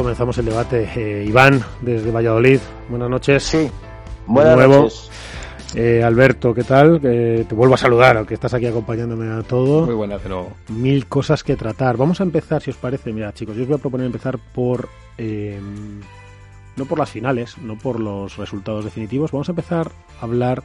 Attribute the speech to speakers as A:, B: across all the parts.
A: Comenzamos el debate. Eh, Iván, desde Valladolid, buenas noches.
B: Sí, buenas
A: De nuevo.
B: noches.
A: Eh, Alberto, ¿qué tal? Eh, te vuelvo a saludar, aunque estás aquí acompañándome a todo.
C: Muy buena, pero
A: Mil cosas que tratar. Vamos a empezar, si os parece. Mira, chicos, yo os voy a proponer empezar por. eh, no por las finales, no por los resultados definitivos. Vamos a empezar a hablar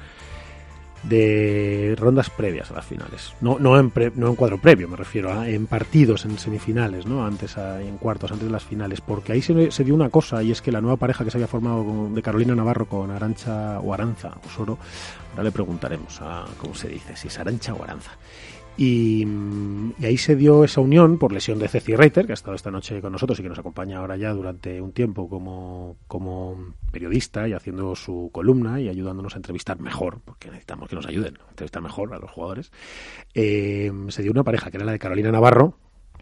A: de rondas previas a las finales. No, no, en, pre- no en cuadro previo, me refiero a en partidos, en semifinales, ¿no? Antes, a- en cuartos, antes de las finales. Porque ahí se, dio una cosa, y es que la nueva pareja que se había formado de Carolina Navarro con Arancha o Aranza Osoro, ahora le preguntaremos a cómo se dice, si es Arancha o Aranza. Y, y ahí se dio esa unión por lesión de Ceci Reiter, que ha estado esta noche con nosotros y que nos acompaña ahora ya durante un tiempo como, como periodista y haciendo su columna y ayudándonos a entrevistar mejor, porque necesitamos que nos ayuden a entrevistar mejor a los jugadores. Eh, se dio una pareja que era la de Carolina Navarro.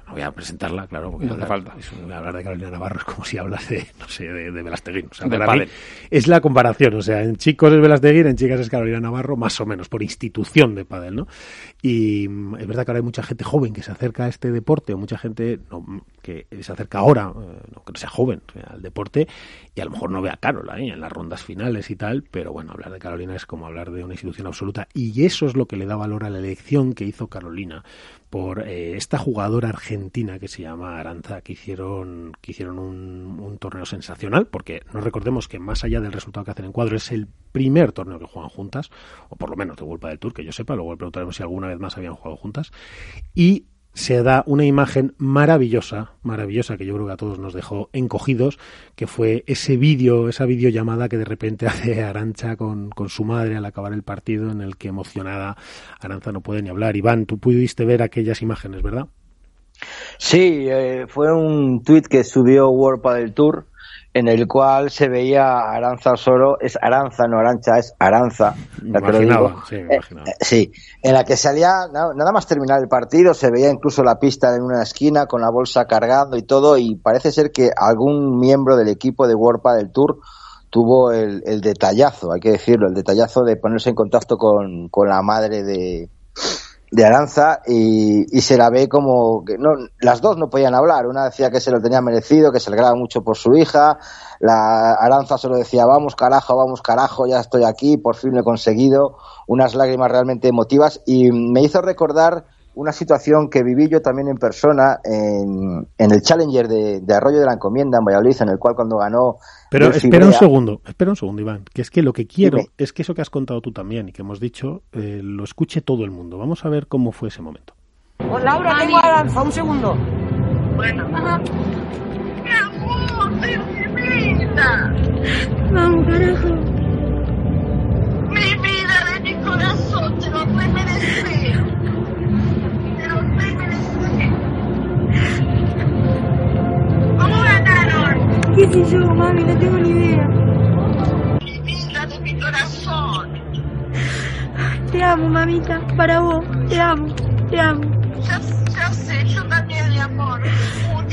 A: No voy a presentarla, claro, porque
C: No hace falta.
A: es un- hablar de Carolina Navarro es como si hablas de, no sé, de, de Velasteguín. O sea,
C: Del
A: para mí es la comparación. O sea, en chicos es Velasteguín, en chicas es Carolina Navarro, más o menos, por institución de pádel, ¿no? Y mm, es verdad que ahora hay mucha gente joven que se acerca a este deporte, o mucha gente no, mm, que se acerca ahora, eh, no que no sea joven, sea, al deporte, y a lo mejor no ve a Carola ¿eh? en las rondas finales y tal, pero bueno, hablar de Carolina es como hablar de una institución absoluta, y eso es lo que le da valor a la elección que hizo Carolina por eh, esta jugadora argentina que se llama Aranza, que hicieron, que hicieron un, un torneo sensacional, porque no recordemos que más allá del resultado que hacen en cuadro, es el primer torneo que juegan juntas, o por lo menos de World del Tour, que yo sepa, luego le preguntaremos si alguna vez más habían jugado juntas, y se da una imagen maravillosa, maravillosa, que yo creo que a todos nos dejó encogidos, que fue ese vídeo, esa videollamada que de repente hace Arancha con, con su madre al acabar el partido, en el que emocionada Aranza no puede ni hablar. Iván, tú pudiste ver aquellas imágenes, ¿verdad?
B: Sí, eh, fue un tuit que subió World Padel Tour en el cual se veía a Aranza Osoro, es Aranza, no Arancha, es Aranza, ya te lo digo.
A: sí, me
B: Eh, eh, sí, en la que salía, na- nada más terminar el partido, se veía incluso la pista en una esquina con la bolsa cargando y todo, y parece ser que algún miembro del equipo de World Padel Tour tuvo el, el detallazo, hay que decirlo, el detallazo de ponerse en contacto con, con la madre de, de Aranza y, y se la ve como que no, las dos no podían hablar. Una decía que se lo tenía merecido, que se alegraba mucho por su hija. La Aranza solo decía, vamos carajo, vamos carajo, ya estoy aquí, por fin lo he conseguido. Unas lágrimas realmente emotivas y me hizo recordar una situación que viví yo también en persona en, en el Challenger de, de Arroyo de la Encomienda en Valladolid, en el cual cuando ganó
A: Pero espera un segundo, espera un segundo, Iván, que es que lo que quiero
B: Dime.
A: es que eso que has contado tú también y que hemos dicho, eh, lo escuche todo el mundo. Vamos a ver cómo fue ese momento.
D: Pues Laura, tengo Aranza, un segundo.
E: Vamos, carajo.
F: Mi vida de mi corazón, te lo puedes merecer. Te lo puedes merecer.
E: ¿Qué sé yo, mami? No tengo ni idea.
F: Mi vida de mi corazón.
E: Te amo, mamita. Para vos. Te amo. Te amo.
F: Ya, ya sé, yo también, mi amor.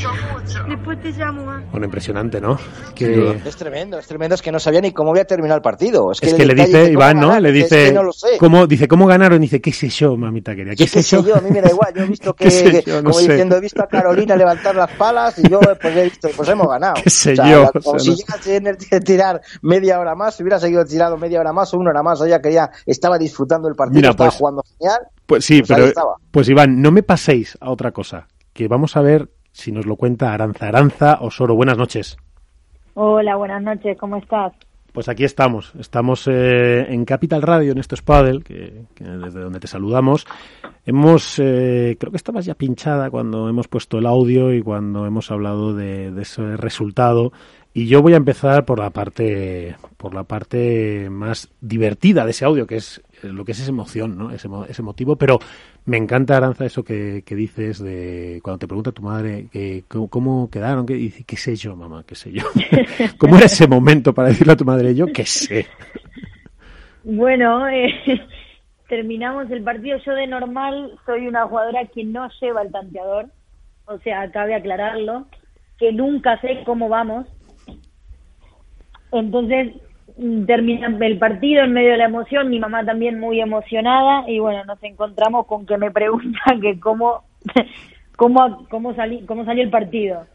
F: Mucho, mucho.
E: Después te llamo, ma.
A: Bueno, impresionante, ¿no? Que.
B: Es tremendo, es tremendo, es que no sabía ni cómo había terminado el partido. Es que,
A: es que le dice Iván, ¿no?
B: ganar,
A: Le
B: es
A: dice,
B: que no lo sé.
A: ¿cómo, dice, ¿cómo ganaron? Dice, ¿qué sé yo, mamita querida? ¿Qué,
B: ¿Qué sé yo? A mí me da igual. Yo he visto que,
A: ¿Qué sé yo? No
B: como
A: sé.
B: diciendo, he visto a Carolina levantar las palas y yo pues he visto, pues hemos ganado.
A: ¿Qué sé
B: O sea,
A: yo?
B: la-
A: O
B: como
A: sea,
B: si
A: no
B: llegase de tirar media hora más, si hubiera seguido tirando media hora más o una hora más, ella quería, estaba disfrutando el partido,
A: Mira,
B: estaba
A: pues,
B: jugando genial.
A: Pues sí,
B: Pues
A: pero
B: estaba.
A: pues Iván, no me paséis a otra cosa, que vamos a ver si nos lo cuenta Aranza. Aranza Osoro, buenas noches.
G: Hola, buenas noches, ¿cómo estás?
A: Pues aquí estamos, estamos eh, en Capital Radio, en esto es Padel, que, que desde donde te saludamos. Hemos, eh, creo que estabas ya pinchada cuando hemos puesto el audio y cuando hemos hablado de, de ese resultado. Y yo voy a empezar por la parte, por la parte más divertida de ese audio, que es lo que es esa emoción, ¿no? Ese, ese motivo, pero me encanta, Aranza, eso que, que dices de cuando te pregunta tu madre que, cómo, cómo quedaron, que dice, qué sé yo, mamá, qué sé yo. ¿Cómo era ese momento para decirle a tu madre yo qué sé?
G: Bueno, eh, terminamos el partido. Yo de normal soy una jugadora que no lleva el tanteador. O sea, cabe aclararlo. Que nunca sé cómo vamos. Entonces, termina el partido en medio de la emoción. Mi mamá también muy emocionada. Y bueno, nos encontramos con que me preguntan que cómo, cómo, cómo, salí, cómo salió el partido.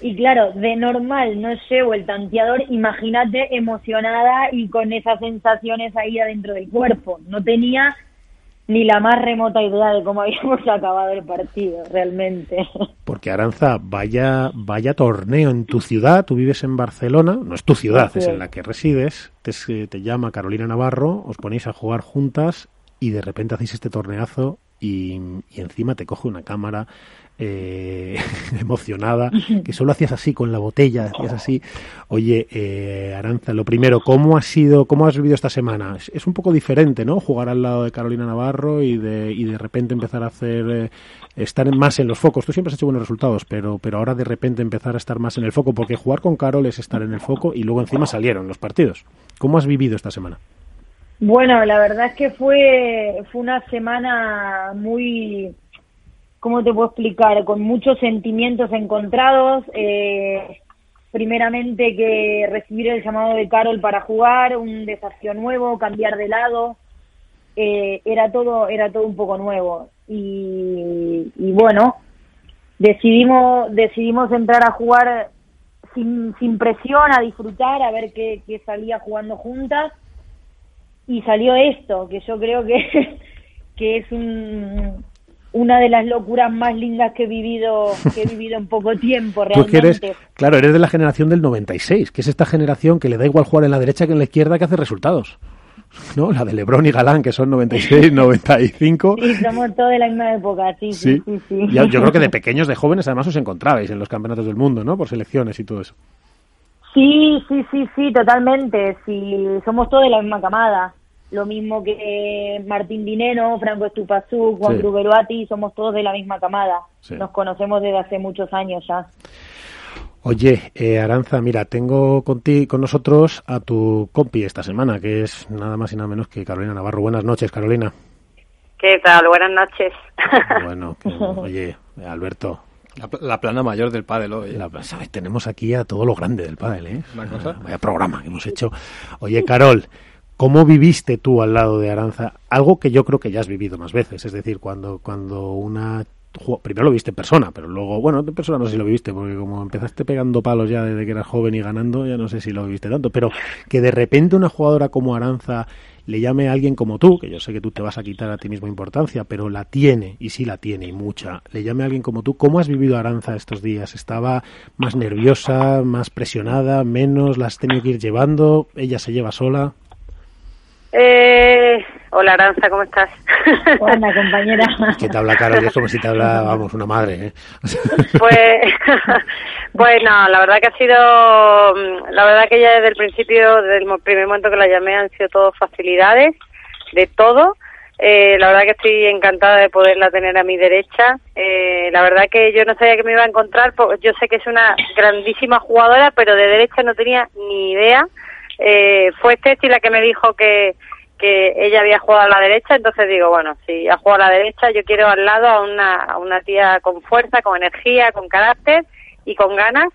G: Y claro, de normal no llevo el tanteador, imagínate emocionada y con esas sensaciones ahí adentro del cuerpo. No tenía ni la más remota idea de cómo habíamos acabado el partido, realmente.
A: Porque Aranza, vaya, vaya torneo en tu ciudad, tú vives en Barcelona, no es tu ciudad, es en la que resides, te, se- te llama Carolina Navarro, os ponéis a jugar juntas y de repente hacéis este torneazo y, y encima te coge una cámara eh, emocionada, que solo hacías así con la botella, hacías así. Oye, eh, Aranza, lo primero, ¿cómo has sido, cómo has vivido esta semana? Es, es un poco diferente, ¿no? Jugar al lado de Carolina Navarro y de, y de repente empezar a hacer, eh, estar más en los focos. Tú siempre has hecho buenos resultados, pero, pero ahora de repente empezar a estar más en el foco, porque jugar con Carol es estar en el foco y luego encima salieron los partidos. ¿Cómo has vivido esta semana?
G: Bueno, la verdad es que fue, fue una semana muy, ¿cómo te puedo explicar? Con muchos sentimientos encontrados. Eh, primeramente que recibir el llamado de Carol para jugar, un desafío nuevo, cambiar de lado. Eh, era todo, era todo un poco nuevo. Y, y bueno, decidimos, decidimos entrar a jugar sin, sin presión, a disfrutar, a ver qué, qué salía jugando juntas y salió esto, que yo creo que, que es un, una de las locuras más lindas que he vivido que he vivido en poco tiempo
A: Tú
G: realmente.
A: eres, claro, eres de la generación del 96, que es esta generación que le da igual jugar en la derecha que en la izquierda que hace resultados. ¿No? La de Lebron y Galán, que son 96, 95.
G: Sí, somos todos de la misma época, sí, sí,
A: Sí.
G: sí. sí.
A: Ya- yo creo que de pequeños, de jóvenes, además os encontrabais en los campeonatos del mundo, ¿no? Por selecciones y todo eso.
G: Sí, sí, sí, sí, totalmente. Sí, somos todos de la misma camada. Lo mismo que Martín Dineno, Franco Estupazú, Juan
A: Sí.
G: Cruz Beruati, somos todos de la misma camada.
A: Sí.
G: Nos conocemos desde hace muchos años ya.
A: Oye, eh, Aranza, mira, tengo contigo, con nosotros a tu compi esta semana, que es nada más y nada menos que Carolina Navarro. Buenas noches, Carolina.
C: ¿Qué tal? Buenas noches.
A: Bueno, que- oye, Alberto,
H: La, la plana mayor del pádel hoy. ¿eh?
A: la- ¿sabes? tenemos aquí a todo lo grande del pádel, ¿eh?
H: Una cosa.
A: Vaya programa que hemos hecho. Oye, Carol, ¿cómo viviste tú al lado de Aranza? Algo que yo creo que ya has vivido más veces, es decir, cuando, cuando una... Primero lo viste en persona, pero luego, bueno, en persona no sé si lo viste, porque como empezaste pegando palos ya desde que eras joven y ganando, ya no sé si lo viste tanto, pero que de repente una jugadora como Aranza le llame a alguien como tú, que yo sé que tú te vas a quitar a ti mismo importancia, pero la tiene, y sí la tiene, y mucha, le llame a alguien como tú, ¿cómo has vivido Aranza estos días? ¿Estaba más nerviosa, más presionada, menos? ¿La has tenido que ir llevando? ¿Ella se lleva sola?
C: Eh, hola Aranza, ¿cómo estás?
G: Hola, compañera.
A: Que te habla Carol es como si te habla, vamos, una madre, ¿eh?
C: Pues, pues no, la verdad que ha sido, mm, la verdad que ya desde el principio, desde el primer momento que la llamé han sido todo facilidades, de todo. Eh, la verdad que estoy encantada de poderla tener a mi derecha. Eh, la verdad que yo no sabía que me iba a encontrar, porque yo sé que es una grandísima jugadora, pero de derecha no tenía ni idea. Eh, fue Testi la que me dijo que, que ella había jugado a la derecha, entonces digo, bueno, si ha jugado a la derecha, yo quiero al lado a una, a una tía con fuerza, con energía, con carácter y con ganas.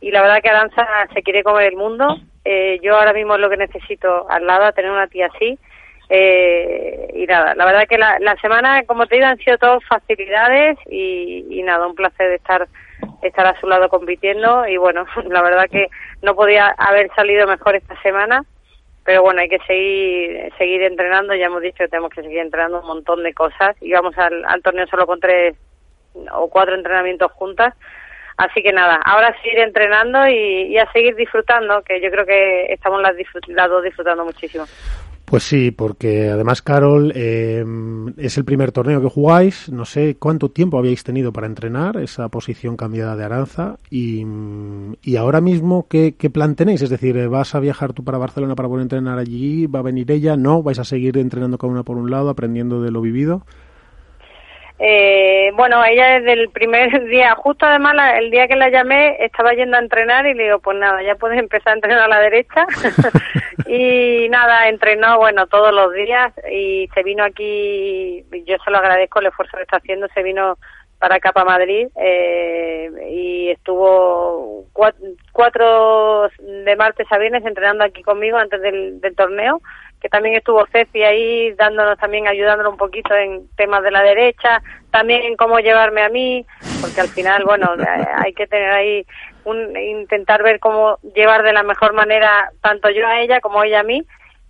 C: Y la verdad que Aranza se quiere comer el mundo. Eh, yo ahora mismo es lo que necesito al lado, tener una tía así. Eh, y nada, la verdad que la, la semana, como te digo, han sido todas facilidades y, nada, un placer estar estar a su lado compitiendo y bueno, la verdad que no podía haber salido mejor esta semana, pero bueno, hay que seguir seguir entrenando, ya hemos dicho que tenemos que seguir entrenando un montón de cosas y vamos al torneo solo con tres o cuatro entrenamientos juntas, así que nada, ahora seguir entrenando y, a seguir disfrutando, que yo creo que estamos las dos disfrutando muchísimo.
A: Pues sí, porque además, Carol, eh, es el primer torneo que jugáis. No sé cuánto tiempo habíais tenido para entrenar esa posición cambiada de Aranza. Y, y ahora mismo, ¿qué, ¿qué, plan tenéis? Es decir, ¿vas a viajar tú para Barcelona para poder entrenar allí? ¿Va a venir ella? ¿No? ¿Vais a seguir entrenando cada una por un lado, aprendiendo de lo vivido?
C: Eh, bueno, ella desde el primer día, justo además la, el día que la llamé, estaba yendo a entrenar y le digo, pues nada, ya puedes empezar a entrenar a la derecha. y nada, entrenó, bueno, todos los días y se vino aquí, yo se lo agradezco el esfuerzo que está haciendo, se vino para acá, para Madrid, eh, y estuvo cuatro, cuatro, de martes a viernes entrenando aquí conmigo antes del, del torneo que también estuvo Ceci ahí dándonos también, ayudándonos un poquito en temas de la derecha, también en cómo llevarme a mí, porque al final, bueno, hay que tener ahí, un, intentar ver cómo llevar de la mejor manera tanto yo a ella como ella a mí.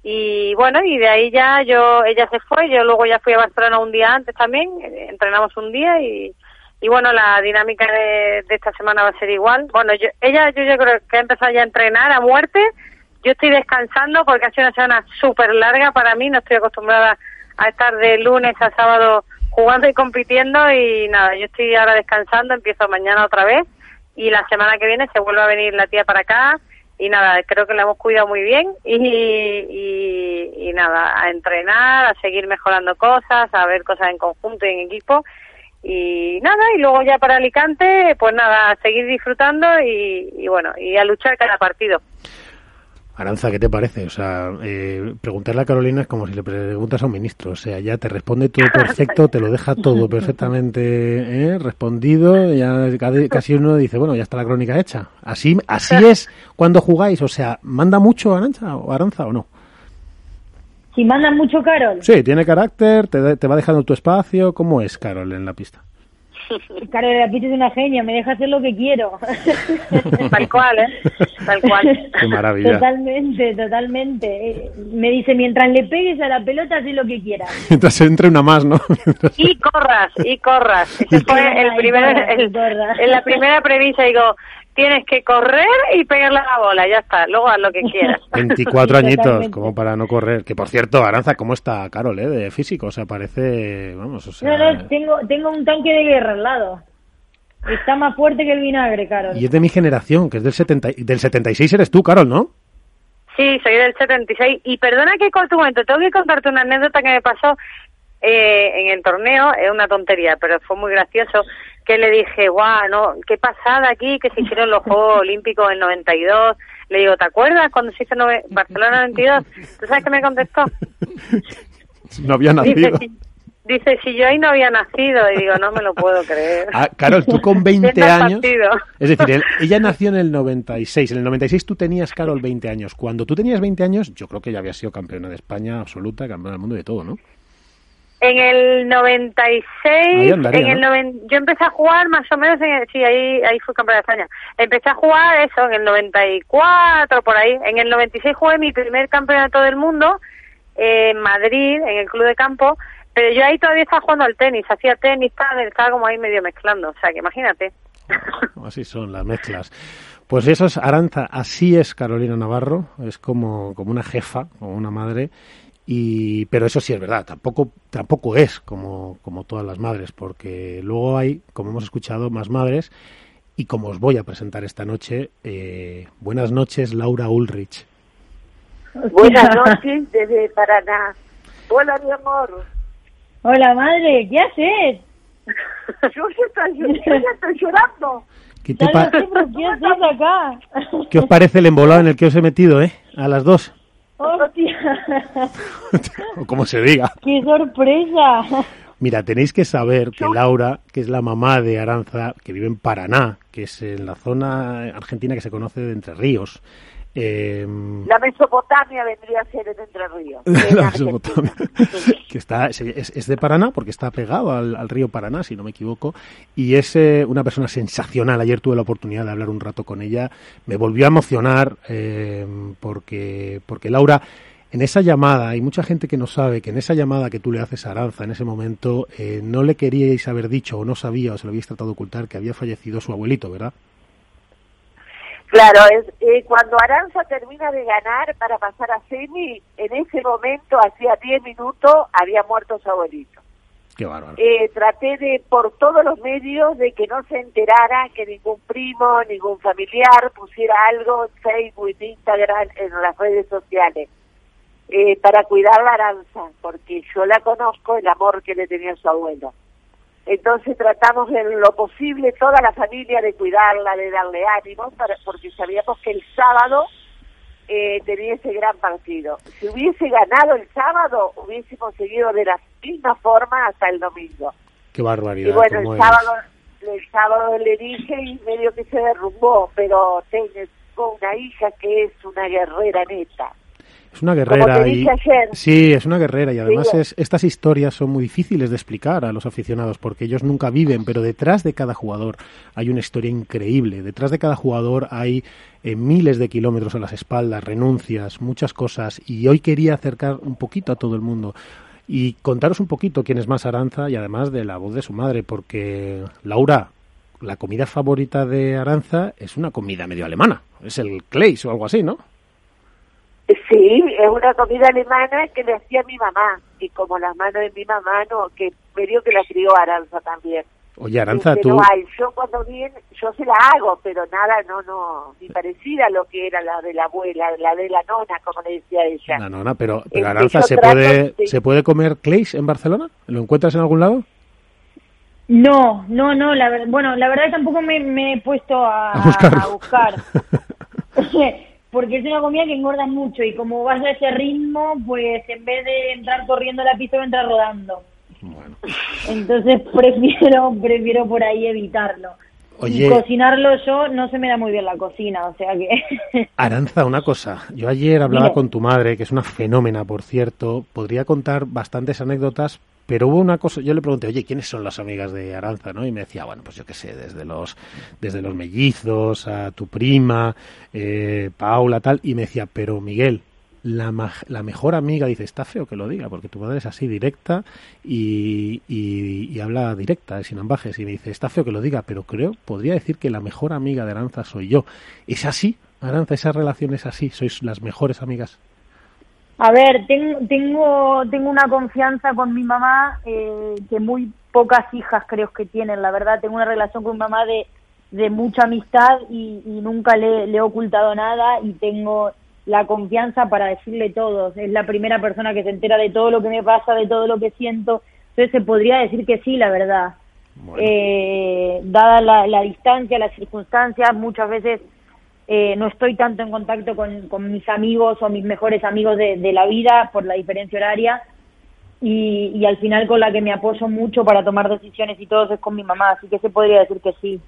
C: Y bueno, y de ahí ya yo, ella se fue, yo luego ya fui a Barcelona un día antes también, entrenamos un día y, y bueno, la dinámica de, de esta semana va a ser igual. Bueno, yo, ella yo, yo creo que ha empezado ya a entrenar a muerte, yo estoy descansando porque ha sido una semana súper larga para mí, no estoy acostumbrada a estar de lunes a sábado jugando y compitiendo y nada, yo estoy ahora descansando, empiezo mañana otra vez y la semana que viene se vuelve a venir la tía para acá y nada, creo que la hemos cuidado muy bien y, y, nada, a entrenar, a seguir mejorando cosas, a ver cosas en conjunto y en equipo y nada, y luego ya para Alicante, pues nada, a seguir disfrutando y, y bueno, y a luchar cada partido.
A: Aranza, ¿qué te parece? O sea, eh, preguntarle a Carolina es como si le preguntas a un ministro. O sea, ya te responde todo perfecto, te lo deja todo perfectamente ¿eh? respondido. Ya casi uno dice, bueno, ya está la crónica hecha. Así, así es cuando jugáis. O sea, ¿manda mucho Aranza o Aranza o no?
G: Si manda mucho Carol.
A: Sí, tiene carácter, te, te va dejando tu espacio. ¿Cómo es Carol en la pista?
G: Carol la pista es una genia, me deja hacer lo que quiero.
C: Tal cual, ¿eh? Tal cual.
A: Qué maravilla.
G: Totalmente, totalmente. Me dice, mientras le pegues a la pelota, haz lo que quieras.
A: Mientras entre una más, ¿no?
C: y corras, y corras. Ese fue el primer, el, en la primera premisa, digo, tienes que correr y pegarle a la bola, ya está, luego haz lo que quieras.
A: 24 añitos, como para no correr. Que por cierto, Aranza, ¿cómo está Carol, eh? De físico, o sea, parece, vamos, o sea...
G: No, no, tengo, tengo un tanque de guerra al lado. Está más fuerte que el vinagre, Carol.
A: Y es de mi generación, que es del, 70, del 76 eres tú, Carol, ¿no?
C: Sí, soy del 76. Y perdona que corto un momento, tengo que contarte una anécdota que me pasó eh, en el torneo, es una tontería, pero fue muy gracioso, que le dije, guau, no, qué pasada aquí, que se hicieron los Juegos Olímpicos en 92. Le digo, ¿te acuerdas cuando se hizo Barcelona 92? ¿Tú sabes qué me contestó?
A: No había nacido.
C: Dice, si, dice, si yo ahí no había nacido, y digo, no me lo puedo creer.
A: Ah, Carol, tú con 20 años... Es decir, él, ella nació en el 96. En el 96 tú tenías, Carol, 20 años. Cuando tú tenías 20 años, yo creo que ya había sido campeona de España absoluta, campeona del mundo y de todo, ¿no?
C: En el 96,
A: andaría,
C: en el
A: ¿no?
C: noven, yo empecé a jugar más o menos, en el- sí, ahí, ahí fui campeona de España. Empecé a jugar eso en el 94, por ahí. En el 96 jugué mi primer campeonato del mundo eh, en Madrid, en el club de campo, pero yo ahí todavía estaba jugando al tenis, hacía tenis, tal, estaba como ahí medio mezclando, o sea, que imagínate.
A: Así son las mezclas. Pues eso es Aranza, así es Carolina Navarro, es como, como una jefa, como una madre, y, pero eso sí es verdad, tampoco, tampoco es como, como todas las madres, porque luego hay, como hemos escuchado, más madres, y como os voy a presentar esta noche, eh, buenas noches Laura Ulrich.
I: Buenas noches desde Paraná. Hola, mi amor.
G: Hola, madre, ¿qué haces?
I: Yo ya estoy, yo ya estoy llorando.
A: ¿Qué, te pa-
G: ¿Qué haces acá?
A: ¿Qué os parece el embolado en el que os he metido, eh? A las dos,
G: ¡Hostia!
A: o como se diga.
G: ¡Qué sorpresa!
A: Mira, tenéis que saber que Laura, que es la mamá de Aranza, que vive en Paraná, que es en la zona argentina que se conoce de Entre Ríos. Eh,
I: La Mesopotamia vendría a ser en Entre Ríos.
A: la Mesopotamia, que está, es, es de Paraná porque está pegado al, al río Paraná, si no me equivoco, y es eh, una persona sensacional. Ayer tuve la oportunidad de hablar un rato con ella, me volvió a emocionar eh, porque, porque Laura, en esa llamada, hay mucha gente que no sabe que en esa llamada que tú le haces a Aranza en ese momento, eh, no le queríais haber dicho o no sabía o se lo habíais tratado de ocultar que había fallecido su abuelito, ¿verdad?
I: Claro, es, eh, cuando Aranza termina de ganar para pasar a semi, en ese momento, hacía 10 minutos, había muerto su abuelito.
A: Qué bárbaro.
I: Eh, traté de, por todos los medios, de que no se enterara, que ningún primo, ningún familiar pusiera algo en Facebook, en Instagram, en las redes sociales, eh, para cuidar la Aranza, porque yo la conozco, el amor que le tenía su abuelo. Entonces tratamos en lo posible toda la familia de cuidarla, de darle ánimo, para, porque sabíamos que el sábado eh, tenía ese gran partido. Si hubiese ganado el sábado, hubiésemos seguido de la misma forma hasta el domingo.
A: Qué barbaridad.
I: Y bueno, el sábado, el sábado le dije y medio que se derrumbó, pero tengo una hija que es una guerrera neta.
A: Es una
I: Como
A: guerrera y
I: ayer.
A: sí, es una guerrera y además es, estas historias son muy difíciles de explicar a los aficionados porque ellos nunca viven, pero detrás de cada jugador hay una historia increíble. Detrás de cada jugador hay eh, miles de kilómetros a las espaldas, renuncias, muchas cosas y hoy quería acercar un poquito a todo el mundo y contaros un poquito quién es más Aranza y además de la voz de su madre porque Laura la comida favorita de Aranza es una comida medio alemana, es el Kleis o algo así, ¿no?
I: Sí, es una comida alemana que le hacía mi mamá, y como las manos de mi mamá, no, que medio que la crió Aranza también.
A: Oye, Aranza,
I: Este,
A: tú,
I: no hay. Yo cuando viene, yo se la hago, pero nada, no, no, ni parecida a lo que era la de la abuela, la de la nona, como le decía ella.
A: La nona, pero, pero
I: Este,
A: Aranza, ¿se
I: trato
A: puede,
I: de-
A: ¿se puede comer Kleis en Barcelona? ¿Lo encuentras en algún lado?
G: No, no, no, la bueno, la verdad que tampoco me, me he puesto a,
A: A
G: a buscar. Porque es una comida que engorda mucho y como vas a ese ritmo, pues en vez de entrar corriendo a la pista, entrar rodando. Entonces prefiero, prefiero por ahí evitarlo.
A: Oye.
G: Y cocinarlo yo no se me da muy bien la cocina, o sea que...
A: Aranza, una cosa. Yo ayer hablaba con tu madre, que es una fenómena, por cierto. Podría contar bastantes anécdotas, pero hubo una cosa. Yo le pregunté, oye, ¿quiénes son las amigas de Aranza? ¿no? Y me decía, bueno, pues yo qué sé, desde los, desde los mellizos, a tu prima, eh, Paula, tal. Y me decía, pero Miguel, la, la mejor amiga, dice, está feo que lo diga, porque tu madre es así directa y, y, y habla directa, sin ambajes. Y me dice, está feo que lo diga, pero creo, podría decir que la mejor amiga de Aranza soy yo. ¿Es así, Aranza? ¿Esa relación es así? ¿Sois las mejores amigas?
G: A ver, tengo, tengo, tengo una confianza con mi mamá eh, que muy pocas hijas creo que tienen, la verdad. Tengo una relación con mi mamá de, de mucha amistad y, y nunca le, le he ocultado nada y tengo la confianza para decirle todo. Es la primera persona que se entera de todo lo que me pasa, de todo lo que siento. Entonces se podría decir que sí, la verdad. Eh, dada la, la distancia, las circunstancias, muchas veces eh, no estoy tanto en contacto con, con mis amigos o mis mejores amigos de, de la vida por la diferencia horaria y, y al final con la que me apoyo mucho para tomar decisiones y todo es con mi mamá, así que se podría decir que sí.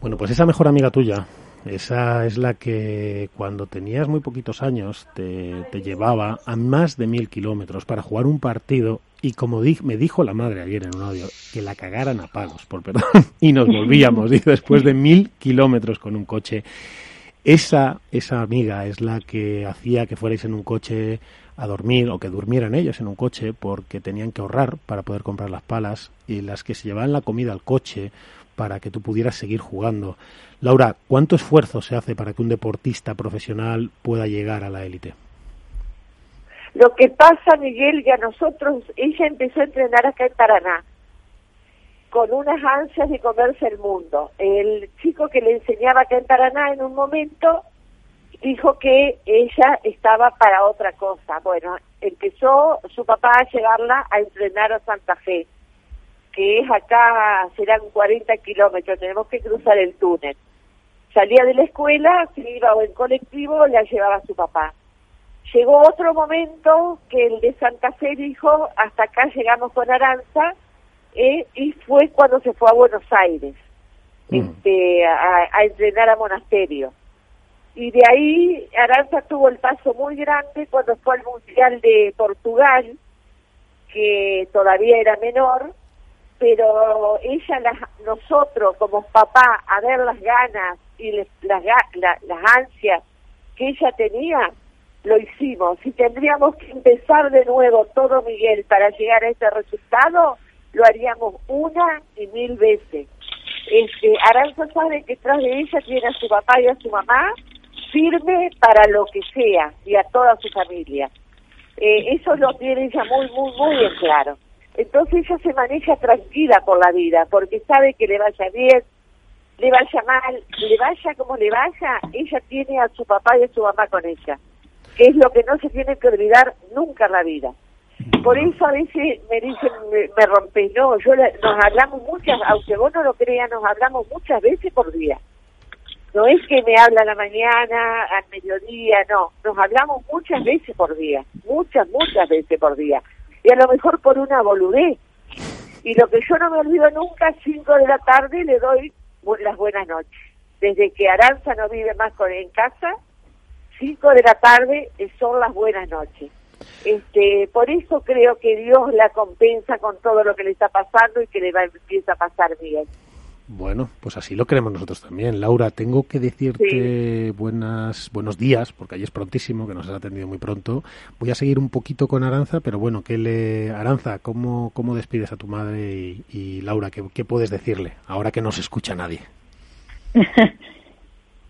A: Bueno, pues esa mejor amiga tuya, esa es la que cuando tenías muy poquitos años te, te llevaba a más de mil kilómetros para jugar un partido y como di- me dijo la madre ayer en un audio, que la cagaran a palos, por perdón, y nos volvíamos, dice, después de mil kilómetros con un coche. Esa, esa amiga es la que hacía que fuerais en un coche a dormir o que durmieran ellos en un coche porque tenían que ahorrar para poder comprar las palas y las que se llevaban la comida al coche para que tú pudieras seguir jugando. Laura, ¿cuánto esfuerzo se hace para que un deportista profesional pueda llegar a la élite?
I: Lo que pasa, Miguel, que a nosotros, ella empezó a entrenar acá en Paraná, con unas ansias de comerse el mundo. El chico que le enseñaba acá en Paraná en un momento dijo que ella estaba para otra cosa. Bueno, empezó su papá a llevarla a entrenar a Santa Fe, que es acá, serán 40 kilómetros, tenemos que cruzar el túnel. Salía de la escuela, se iba o en colectivo, la llevaba su papá. Llegó otro momento que el de Santa Fe dijo, hasta acá llegamos con Aranza, eh, y fue cuando se fue a Buenos Aires este, a, a entrenar a Monasterio. Y de ahí Aranza tuvo el paso muy grande cuando fue al Mundial de Portugal, que todavía era menor, pero ella, las, nosotros como papá, a ver las ganas y les- las, la- las ansias que ella tenía, lo hicimos. Si tendríamos que empezar de nuevo todo, Miguel, para llegar a este resultado, lo haríamos una y mil veces. Este, Aranza sabe que tras de ella tiene a su papá y a su mamá firme para lo que sea y a toda su familia. Eh, eso lo tiene ella muy, muy, muy en claro. Entonces ella se maneja tranquila por la vida, porque sabe que le vaya bien, le vaya mal, le vaya como le vaya, ella tiene a su papá y a su mamá con ella, que es lo que no se tiene que olvidar nunca en la vida. Por eso a veces me dicen, me, me rompes, no, yo la- nos hablamos muchas, aunque vos no lo creas, nos hablamos muchas veces por día. No es que me habla a la mañana, al mediodía, no, nos hablamos muchas veces por día, muchas, muchas veces por día. Y a lo mejor por una boludez. Y lo que yo no me olvido nunca, 5 de la tarde le doy las buenas noches. Desde que Aranza no vive más con en casa, 5 de la tarde son las buenas noches. Este, por eso creo que Dios la compensa con todo lo que le está pasando y que le va empieza a pasar bien.
A: Bueno, pues así lo queremos nosotros también. Laura, tengo que decirte buenas, buenos días, porque allí es prontísimo, que nos has atendido muy pronto. Voy a seguir un poquito con Aranza, pero bueno, ¿qué le... Aranza, ¿cómo, cómo despides a tu madre? Y, y Laura, ¿qué, ¿qué puedes decirle ahora que no se escucha nadie?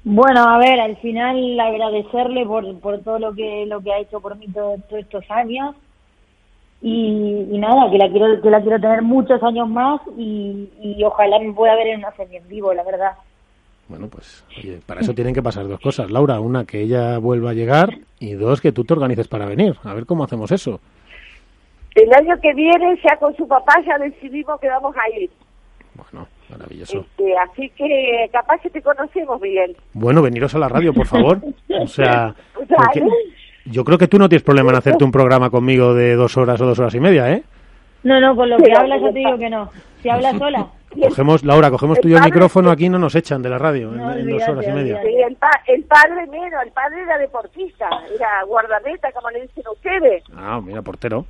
G: Bueno, a ver, al final agradecerle por, por todo lo que lo que ha hecho por mí todo- todos estos años y, y nada, que la quiero que la quiero tener muchos años más y, y ojalá me pueda ver en una serie en vivo, la verdad.
A: Bueno, pues oye, para eso tienen que pasar dos cosas. Laura, una, que ella vuelva a llegar y dos, que tú te organices para venir. A ver cómo hacemos eso.
I: El año que viene, ya con su papá, ya decidimos que vamos a ir.
A: Bueno, maravilloso.
I: Este, así que capaz que te conocemos, Miguel.
A: Bueno, veniros a la radio, por favor. O sea, porque yo creo que tú no tienes problema en hacerte un programa conmigo de dos horas o dos horas y media, ¿eh?
G: No, no, con lo que
I: la
G: hablas ya te digo que no. Si hablas sola.
A: Cogemos, Laura, cogemos tú y yo el micrófono, aquí no nos echan de la radio en-
G: No,
A: en, dos
G: olvídate,
A: horas y media.
I: Sí, el, pa- el padre menos, el padre era deportista, era guardameta, como le dicen ustedes,
A: Ah, mira, portero.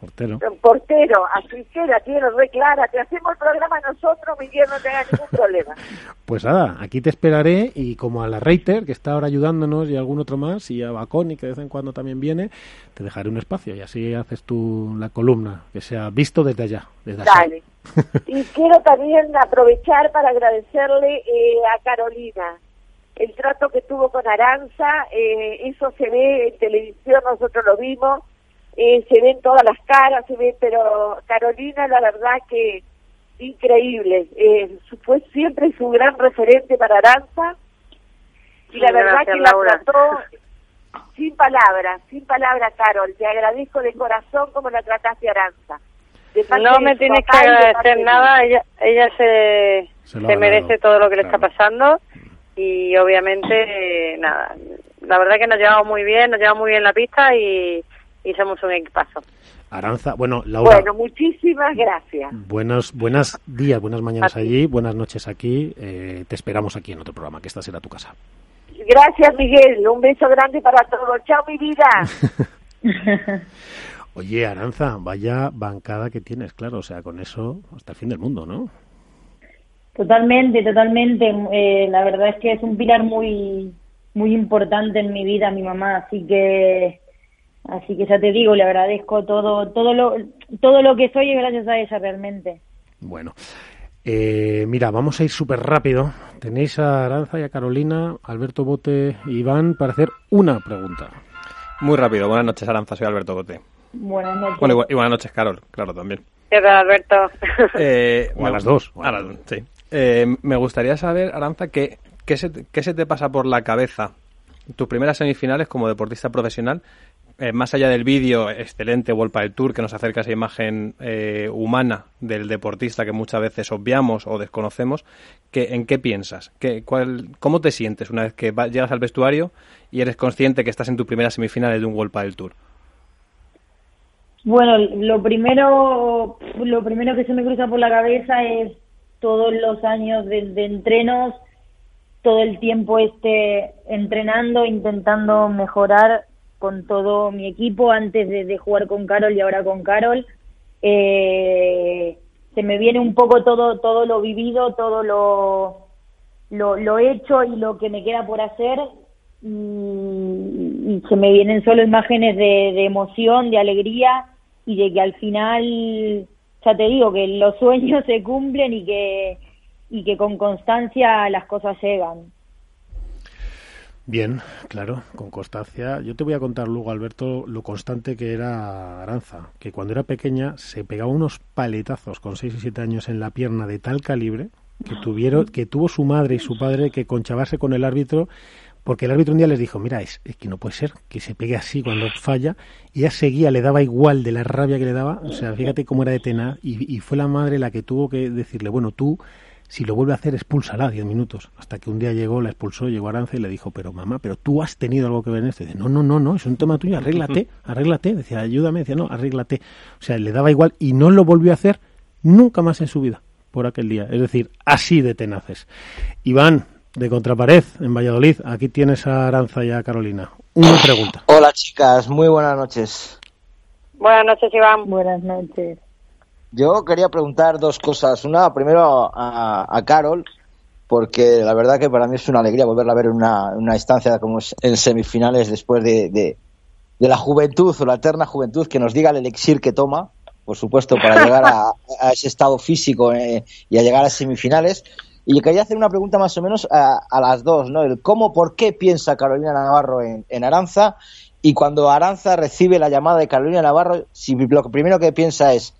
A: Portero.
I: portero, que la tiene re clara. Te hacemos el programa nosotros, Miguel, no tenga ningún problema.
A: Pues nada, aquí te esperaré y como a la Reiter, que está ahora ayudándonos, y a algún otro más, y a Baconi, que de vez en cuando también viene, te dejaré un espacio y así haces tú la columna, que sea visto desde allá. Desde allá.
I: Dale. Y quiero también aprovechar para agradecerle eh, a Carolina el trato que tuvo con Aranza, eh, eso se ve en televisión, nosotros lo vimos, eh, se ven todas las caras, se ve, pero Carolina la verdad que increíble, eh, su- fue siempre su gran referente para Aranza y la verdad
C: Gracias,
I: que la
C: Laura.
I: trató sin palabras, sin palabras, Carol, te agradezco de corazón como la trataste a Aranza.
C: No me tienes que agradecer
I: de
C: nada, ella, ella se,
A: Se
C: merece todo lo que le
A: claro.
C: está pasando. Y obviamente, nada, la verdad que nos llevamos muy bien, nos llevamos muy bien la pista y, y somos un equipazo.
A: Aranza, bueno, Laura,
I: Bueno, muchísimas gracias.
A: buenos, buenos días, buenas mañanas allí, buenas noches aquí. eh, te esperamos aquí en otro programa, que esta será tu casa.
I: Gracias, Miguel. Un beso grande para todos. Chao, mi vida.
A: Oye, Aranza, vaya bancada que tienes, claro, o sea, con eso hasta el fin del mundo, ¿no?
G: Totalmente, totalmente. Eh, la verdad es que es un pilar muy muy importante en mi vida, mi mamá, así que así que ya te digo, le agradezco todo todo lo todo lo que soy es gracias a ella realmente.
A: Bueno, eh, mira, vamos a ir súper rápido. Tenéis a Aranza y a Carolina, Alberto Bote y Iván para hacer una pregunta.
H: Muy rápido. Buenas noches, Aranza. Soy Alberto Gote.
G: Buenas noches.
H: Bueno, y, bu- y buenas noches, Carol. Claro, también.
C: ¿Qué tal, Alberto?
H: Eh,
A: O a
H: me-
A: las dos, o a
H: a
A: las
H: las- sí. Eh, me gustaría saber, Aranza, ¿qué, qué, se, te- qué se te pasa por la cabeza tus primeras semifinales como deportista profesional? Eh, más allá del vídeo excelente Volpa del Tour que nos acerca esa imagen eh, humana del deportista que muchas veces obviamos o desconocemos, ¿en qué piensas? ¿Qué, cuál, ¿Cómo te sientes una vez que llegas al vestuario y eres consciente que estás en tu primera semifinal de un Volpa del Tour?
G: Bueno, lo primero, lo primero que se me cruza por la cabeza es todos los años de, de entrenos, todo el tiempo este entrenando, intentando mejorar con todo mi equipo antes de, de jugar con Carol y ahora con Carol. Eh, se me viene un poco todo, todo lo vivido, todo lo, lo, hecho y lo que me queda por hacer y, y se me vienen solo imágenes de, de emoción, de alegría y de que al final, ya te digo, que los sueños se cumplen y que, y que con constancia las cosas llegan.
A: Bien, claro, con constancia. Yo te voy a contar luego, Alberto, lo constante que era Aranza, que cuando era pequeña se pegaba unos paletazos con 6 y 7 años en la pierna de tal calibre que tuvieron que tuvo su madre y su padre que conchavarse con el árbitro porque el árbitro un día les dijo, mira, es, es, que no puede ser que se pegue así cuando falla, y ella seguía, le daba igual de la rabia que le daba, o sea, fíjate cómo era de tenaz, y, y fue la madre la que tuvo que decirle, bueno, tú, si lo vuelve a hacer, expúlsala 10 minutos, hasta que un día llegó, la expulsó, llegó Aranza y le dijo, pero mamá, pero tú has tenido algo que ver en esto, y dice, no, no, no, no, es un tema tuyo, arréglate, arréglate, decía, ayúdame, decía, no, arréglate, o sea, le daba igual, y no lo volvió a hacer nunca más en su vida por aquel día. Es decir, así de tenaces. Iván, de Contrapared, en Valladolid. Aquí tienes a Aranza y a Carolina. Una pregunta.
B: Hola, chicas. Muy buenas noches.
C: Buenas noches, Iván.
G: Buenas noches.
B: Yo quería preguntar dos cosas. Una, primero a, Carol, porque la verdad que para mí es una alegría volverla a ver en una, una instancia como en semifinales después de, la juventud o la eterna juventud, que nos diga el elixir que toma por supuesto, para llegar a, ese estado físico eh, y a llegar a semifinales. Y quería hacer una pregunta más o menos a, a, las dos, ¿no? El cómo, por qué piensa Carolina Navarro en, en, Aranza y cuando Aranza recibe la llamada de Carolina Navarro, si lo primero que piensa es,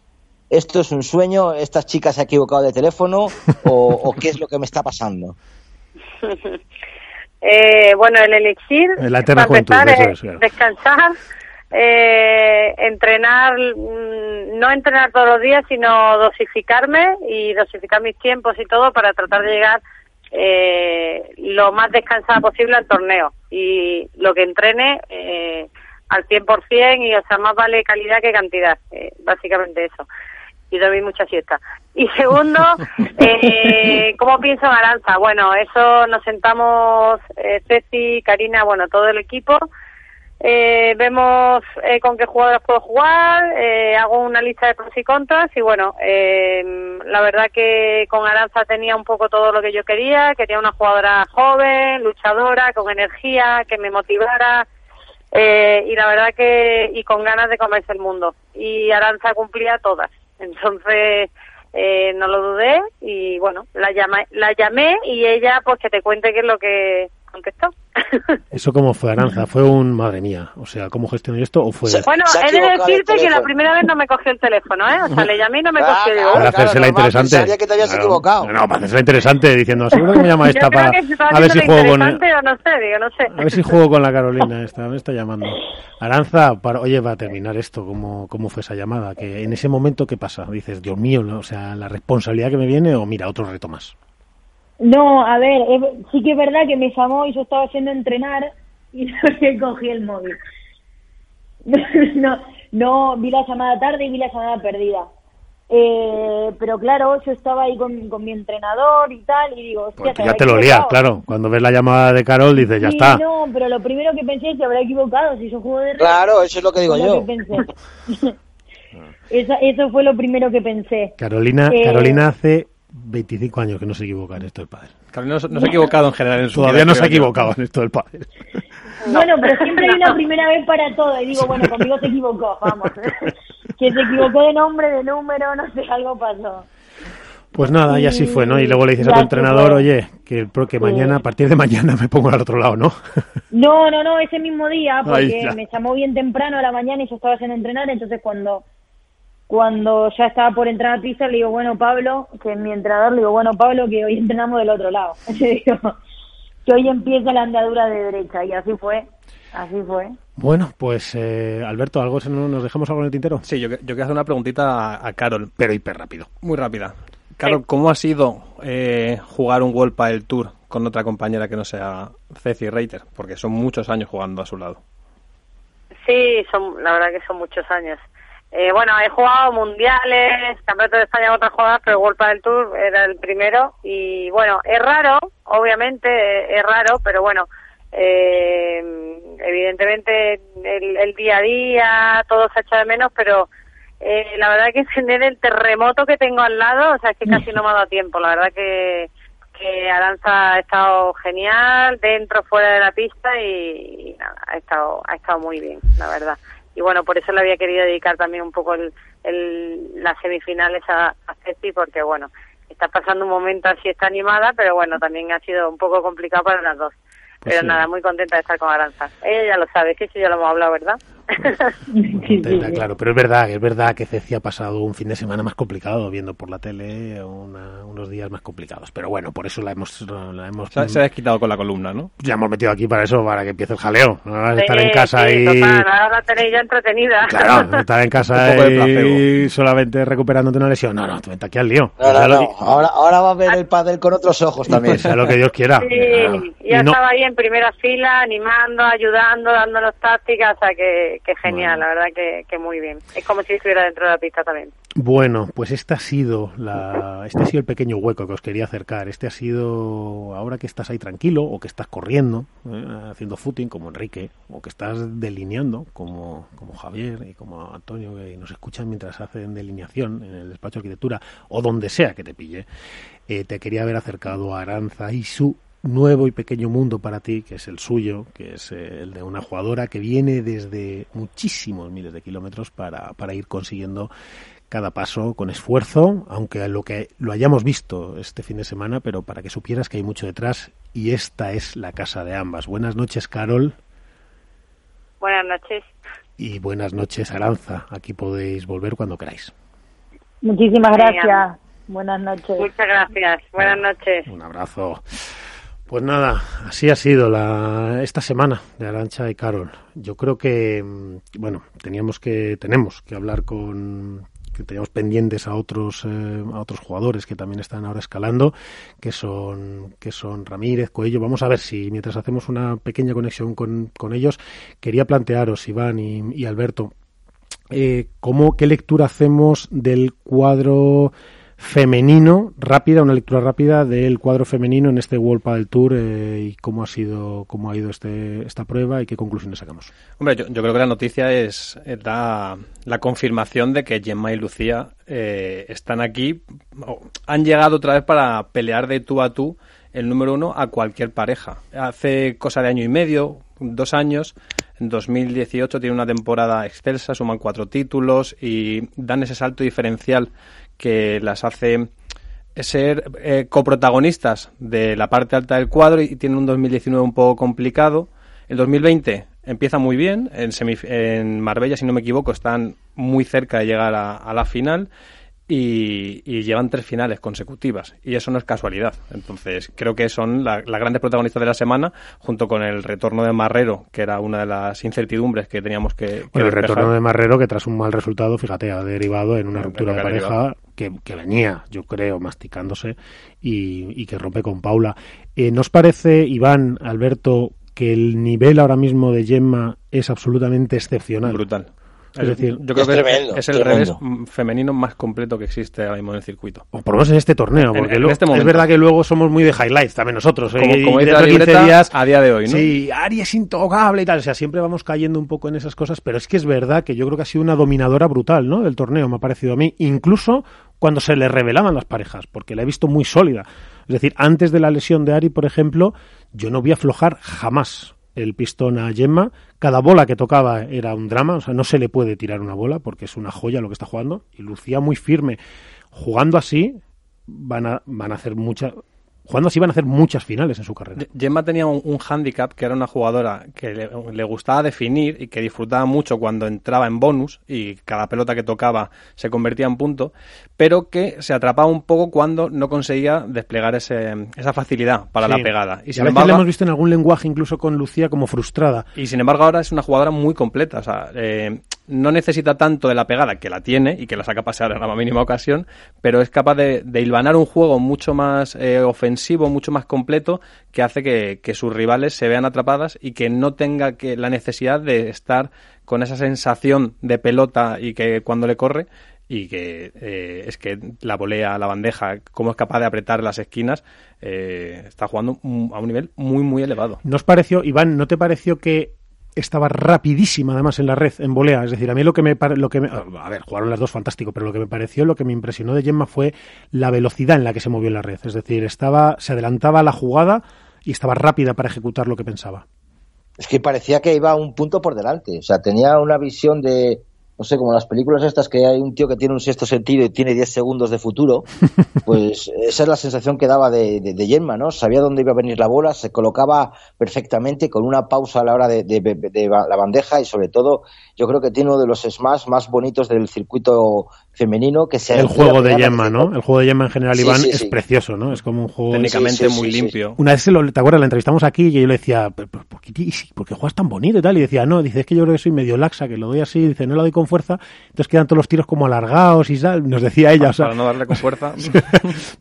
B: esto es un sueño, esta chica se ha equivocado de teléfono o, o qué es lo que me está pasando.
C: eh, bueno, el elixir,
A: la eterna juventud,
C: empezar, es, claro. descansar, eh, entrenar, no entrenar todos los días, sino dosificarme y dosificar mis tiempos y todo para tratar de llegar eh, lo más descansada posible al torneo. Y lo que entrene eh, al 100% y, o sea, más vale calidad que cantidad, eh, básicamente eso. Y dormir mucha siesta. Y segundo, eh, ¿cómo pienso en Aranza? Bueno, eso nos sentamos, eh, Ceci, Karina, bueno, todo el equipo, eh, vemos eh, con qué jugadoras puedo jugar, eh, hago una lista de pros y contras y bueno, eh, la verdad que con Aranza tenía un poco todo lo que yo quería, quería una jugadora joven, luchadora, con energía, que me motivara eh, y la verdad que y con ganas de comerse el mundo y Aranza cumplía todas, entonces eh, no lo dudé y bueno, la llamé, la llamé y ella pues que te cuente qué es lo que contestó.
A: ¿Eso cómo fue, Aranza? ¿Fue un, madre mía, o sea, cómo gestionó esto o fue...?
C: Bueno, he de decirte que la primera vez no me cogió el teléfono, ¿eh? O sea, le llamé y no me
B: Ah,
C: cogió. Digo,
A: Para hacerse la interesante.
B: Sabía que te habías
A: Claro.
B: equivocado.
A: No, para hacerse la interesante, diciendo, seguro que me llama
C: yo
A: esta
C: creo
A: para...
C: que
A: A ver si juego con...
C: o no sé, digo, no sé.
A: A ver si juego con la Carolina esta, me está llamando. Aranza, para, oye, va a terminar esto, ¿cómo, ¿cómo fue esa llamada? Que en ese momento, ¿qué pasa? Dices, Dios mío, ¿no? o sea, la responsabilidad que me viene o mira, otro reto más.
G: No, a ver, es- sí que es verdad que me llamó y yo estaba haciendo entrenar y no le cogí el móvil. No, no, vi la llamada tarde y vi la llamada perdida. Eh, pero claro, yo estaba ahí con, con mi entrenador y tal, y digo, hostia,
A: Porque
G: se
A: ya te lo lías, claro. Cuando ves la llamada de Carol, dices, ya
G: Sí,
A: está.
G: no, pero lo primero que pensé es que habrá equivocado si yo juego de.
B: Claro, eso es lo que digo yo.
G: que pensé. eso, eso fue lo primero que pensé.
A: Carolina,
G: Eh,
A: Carolina hace 25 años que no se equivoca en esto del padre.
H: Carolina no, se- no se ha equivocado en general en su
A: Todavía
H: vida,
A: no se ha equivocado en esto del padre.
G: Bueno, pero siempre hay una primera vez para todo. Y digo, bueno, conmigo se equivocó, vamos. que se equivocó de nombre, de número, no sé, algo pasó.
A: Pues nada, y así fue, ¿no? Y luego le dices a tu entrenador,
G: fue.
A: oye, que, que mañana, a partir de mañana me pongo al otro lado, ¿no?
G: No, no, no, ese mismo día, porque me llamó bien temprano a la mañana y yo estaba haciendo entrenar, entonces cuando cuando ya estaba por entrar a pista, le digo, bueno, Pablo, que es mi entrenador, le digo, bueno, Pablo, que hoy entrenamos del otro lado. Le digo, que hoy empieza la andadura de derecha, y así fue, así fue.
A: Bueno, pues eh, Alberto, ¿algo nos, dejamos algo en el tintero?
H: Sí, yo, que- yo quiero hacer una preguntita a, a Carol.
A: Pero hiper rápido.
H: Muy rápida. Carol, ¿cómo ha sido eh, jugar un World del Tour con otra compañera que no sea Ceci Reiter? Porque son muchos años jugando a su lado.
C: Sí, son, la verdad que son muchos años. Eh, bueno, he jugado mundiales, campeonato de España con otras jugadas, pero World del Tour era el primero. Y bueno, es raro, obviamente, eh, es raro, pero bueno, eh, evidentemente el, el día a día, todo se echa de menos, pero eh, la verdad que entender el terremoto que tengo al lado, o sea, es que casi no me ha dado tiempo. La verdad que, que Aranza ha estado genial, dentro, fuera de la pista y, y nada, ha estado, ha estado muy bien, la verdad. Y bueno, por eso le había querido dedicar también un poco el, el, las semifinales a, a Ceci, porque bueno, está pasando un momento así, está animada, pero bueno, también ha sido un poco complicado para las dos.
A: Pues
C: pero
A: sí.
C: nada, muy contenta de estar con Aranza. Ella ya lo sabe, que eso ya lo hemos hablado, ¿verdad?
A: Claro, pero es verdad, es verdad que Ceci ha pasado un fin de semana más complicado viendo por la tele una- unos días más complicados. Pero bueno, por eso la hemos, la hemos
H: Se, se ha desquitado con la columna, ¿no?
A: ya hemos metido aquí para eso, para que empiece el jaleo. No vas a estar en casa
C: sí,
A: y
C: total, ahora la tenéis ya entretenida.
A: claro, estar en casa y solamente recuperándote una lesión. No, no, tú vente aquí al lío.
B: No, no,
A: Sea lo
B: no.
A: que-
B: Ahora, ahora va a ver el pádel con otros ojos también.
A: sea lo que Dios quiera.
C: Sí, ya estaba ahí en primera fila, animando, ayudando, dándonos tácticas, o sea que, que genial,
A: Bueno.
C: la verdad que, que muy bien. Es como si estuviera dentro de la pista también.
A: Bueno, pues este ha sido la, este ha sido el pequeño hueco que os quería acercar. Este ha sido ahora que estás ahí tranquilo o que estás corriendo, eh, haciendo footing como Enrique, o que estás delineando como, como Javier y como Antonio que nos escuchan mientras hacen delineación en el despacho de arquitectura o donde sea que te pille. Eh, te quería haber acercado a Aranza y su nuevo y pequeño mundo para ti, que es el suyo, que es eh, el de una jugadora que viene desde muchísimos miles de kilómetros para, para ir consiguiendo cada paso con esfuerzo, aunque lo que lo hayamos visto este fin de semana, pero para que supieras que hay mucho detrás y esta es la casa de ambas. Buenas noches, Carol,
C: Buenas noches.
A: y buenas noches, Aranza. Aquí podéis volver cuando queráis.
G: Muchísimas gracias. Buenas noches.
C: Muchas gracias. Buenas noches.
A: Un abrazo. Pues nada, así ha sido la, esta semana de Arancha y Carol. Yo creo que, mm, bueno, teníamos que, tenemos que hablar con, que teníamos pendientes a otros, eh, a otros jugadores que también están ahora escalando, que son, que son Ramírez, Coello. Vamos a ver si mientras hacemos una pequeña conexión con, con ellos, quería plantearos, Iván y, y Alberto, eh, ¿cómo, qué lectura hacemos del cuadro femenino, rápida, una lectura rápida del cuadro femenino en este World Padel Tour eh, y cómo ha sido, cómo ha ido este, esta prueba y qué conclusiones sacamos.
H: Hombre, yo, creo que la noticia es, es la, confirmación de que Gemma y Lucía eh, están aquí, han llegado otra vez para pelear de tú a tú el número uno a cualquier pareja. Hace cosa de año y medio, dos años, en 2018 tiene una temporada excelsa, suman cuatro títulos y dan ese salto diferencial que las hace ser eh, coprotagonistas de la parte alta del cuadro y tienen un 2019 un poco complicado. El 2020 empieza muy bien, en, semif- en Marbella, si no me equivoco, están muy cerca de llegar a, a la final y, y llevan tres finales consecutivas. Y eso no es casualidad. Entonces, creo que son la- las grandes protagonistas de la semana, junto con el retorno de Marrero, que era una de las incertidumbres que teníamos que, que
A: Bueno, el
H: despejar.
A: retorno de Marrero, que tras un mal resultado, fíjate, ha derivado en una ruptura de pareja
H: derivado.
A: Que, que venía, yo creo, masticándose y, que rompe con Paula. Eh, ¿Nos parece, Iván, Alberto, que el nivel ahora mismo de Gemma es absolutamente excepcional?
H: Brutal.
A: Es decir,
H: yo creo
B: es
H: que
B: tremendo,
H: es el
B: tremendo.
H: revés femenino más completo que existe ahora mismo en el circuito.
A: O por lo menos en este torneo,
H: En-
A: porque
H: en
A: luego-
H: este
A: es verdad que luego somos muy de highlights también nosotros.
H: Como-
A: ¿eh?
H: Como dice
A: dentro
H: la
A: de 15
H: libreta,
A: días,
H: a día de hoy, ¿no?
A: Sí, Ari es intocable y tal. O sea, siempre vamos cayendo un poco en esas cosas, pero es que es verdad que yo creo que ha sido una dominadora brutal, ¿no? Del torneo, me ha parecido a mí. Incluso cuando se le revelaban las parejas, porque la he visto muy sólida. Es decir, antes de la lesión de Ari, por ejemplo, yo no vi aflojar jamás el pistón a Gemma. Cada bola que tocaba era un drama, o sea, no se le puede tirar una bola porque es una joya lo que está jugando. Y lucía muy firme. Jugando así, van a, van a hacer muchas. Jugando así van a hacer muchas finales en su carrera.
H: Gemma tenía un, un hándicap que era una jugadora que le, le gustaba definir y que disfrutaba mucho cuando entraba en bonus y cada pelota que tocaba se convertía en punto, pero que se atrapaba un poco cuando no conseguía desplegar ese, esa facilidad para
A: Sí.
H: la pegada. Y
A: Y
H: sin,
A: veces
H: embargo,
A: la hemos visto en algún lenguaje, incluso con Lucía, como frustrada.
H: y sin embargo ahora es una jugadora muy completa. O sea, eh, no necesita tanto de la pegada, que la tiene y que la saca pasear en la mínima ocasión, pero es capaz de, de hilvanar un juego mucho más eh, ofensivo, mucho más completo, que hace que, que sus rivales se vean atrapadas y que no tenga que la necesidad de estar con esa sensación de pelota y que cuando le corre y que eh, es que la volea, la bandeja, cómo es capaz de apretar las esquinas, eh, está jugando a un nivel muy, muy elevado.
A: ¿Nos pareció, Iván, no te pareció que estaba rapidísima además en la red, en volea? Es decir, a mí lo que me... Lo que me a ver, jugaron las dos fantástico, pero lo que me pareció, lo que me impresionó de Gemma fue la velocidad en la que se movió en la red. Es decir, estaba se adelantaba a la jugada y estaba rápida para ejecutar lo que pensaba.
B: Es que parecía que iba un punto por delante. O sea, tenía una visión de no sé, como las películas estas que hay un tío que tiene un sexto sentido y tiene 10 segundos de futuro, pues esa es la sensación que daba de, de, de Gemma, ¿no? Sabía dónde iba a venir la bola, se colocaba perfectamente con una pausa a la hora de, de- de la bandeja y sobre todo yo creo que tiene uno de los smash más bonitos del circuito femenino que se
A: El juego de
B: desde-
A: ¿no? El juego de Gemma en general,
B: Sí,
A: Iván,
B: sí,
A: es
B: sí.
A: precioso, ¿no? Es como un juego...
H: Técnicamente
B: Sí, sí,
H: muy
B: sí, sí.
H: limpio.
A: Una vez, se lo, ¿te acuerdas? La entrevistamos aquí y yo le decía, "¿Pero por, por qué, ti- por qué juegas tan bonito y tal? Y decía, no, dice, es que yo creo que soy medio laxa, que lo doy así, dice, no lo doy con fuerza, entonces quedan todos los tiros como alargados y tal, nos decía ella, o sea,
H: Para no darle con fuerza.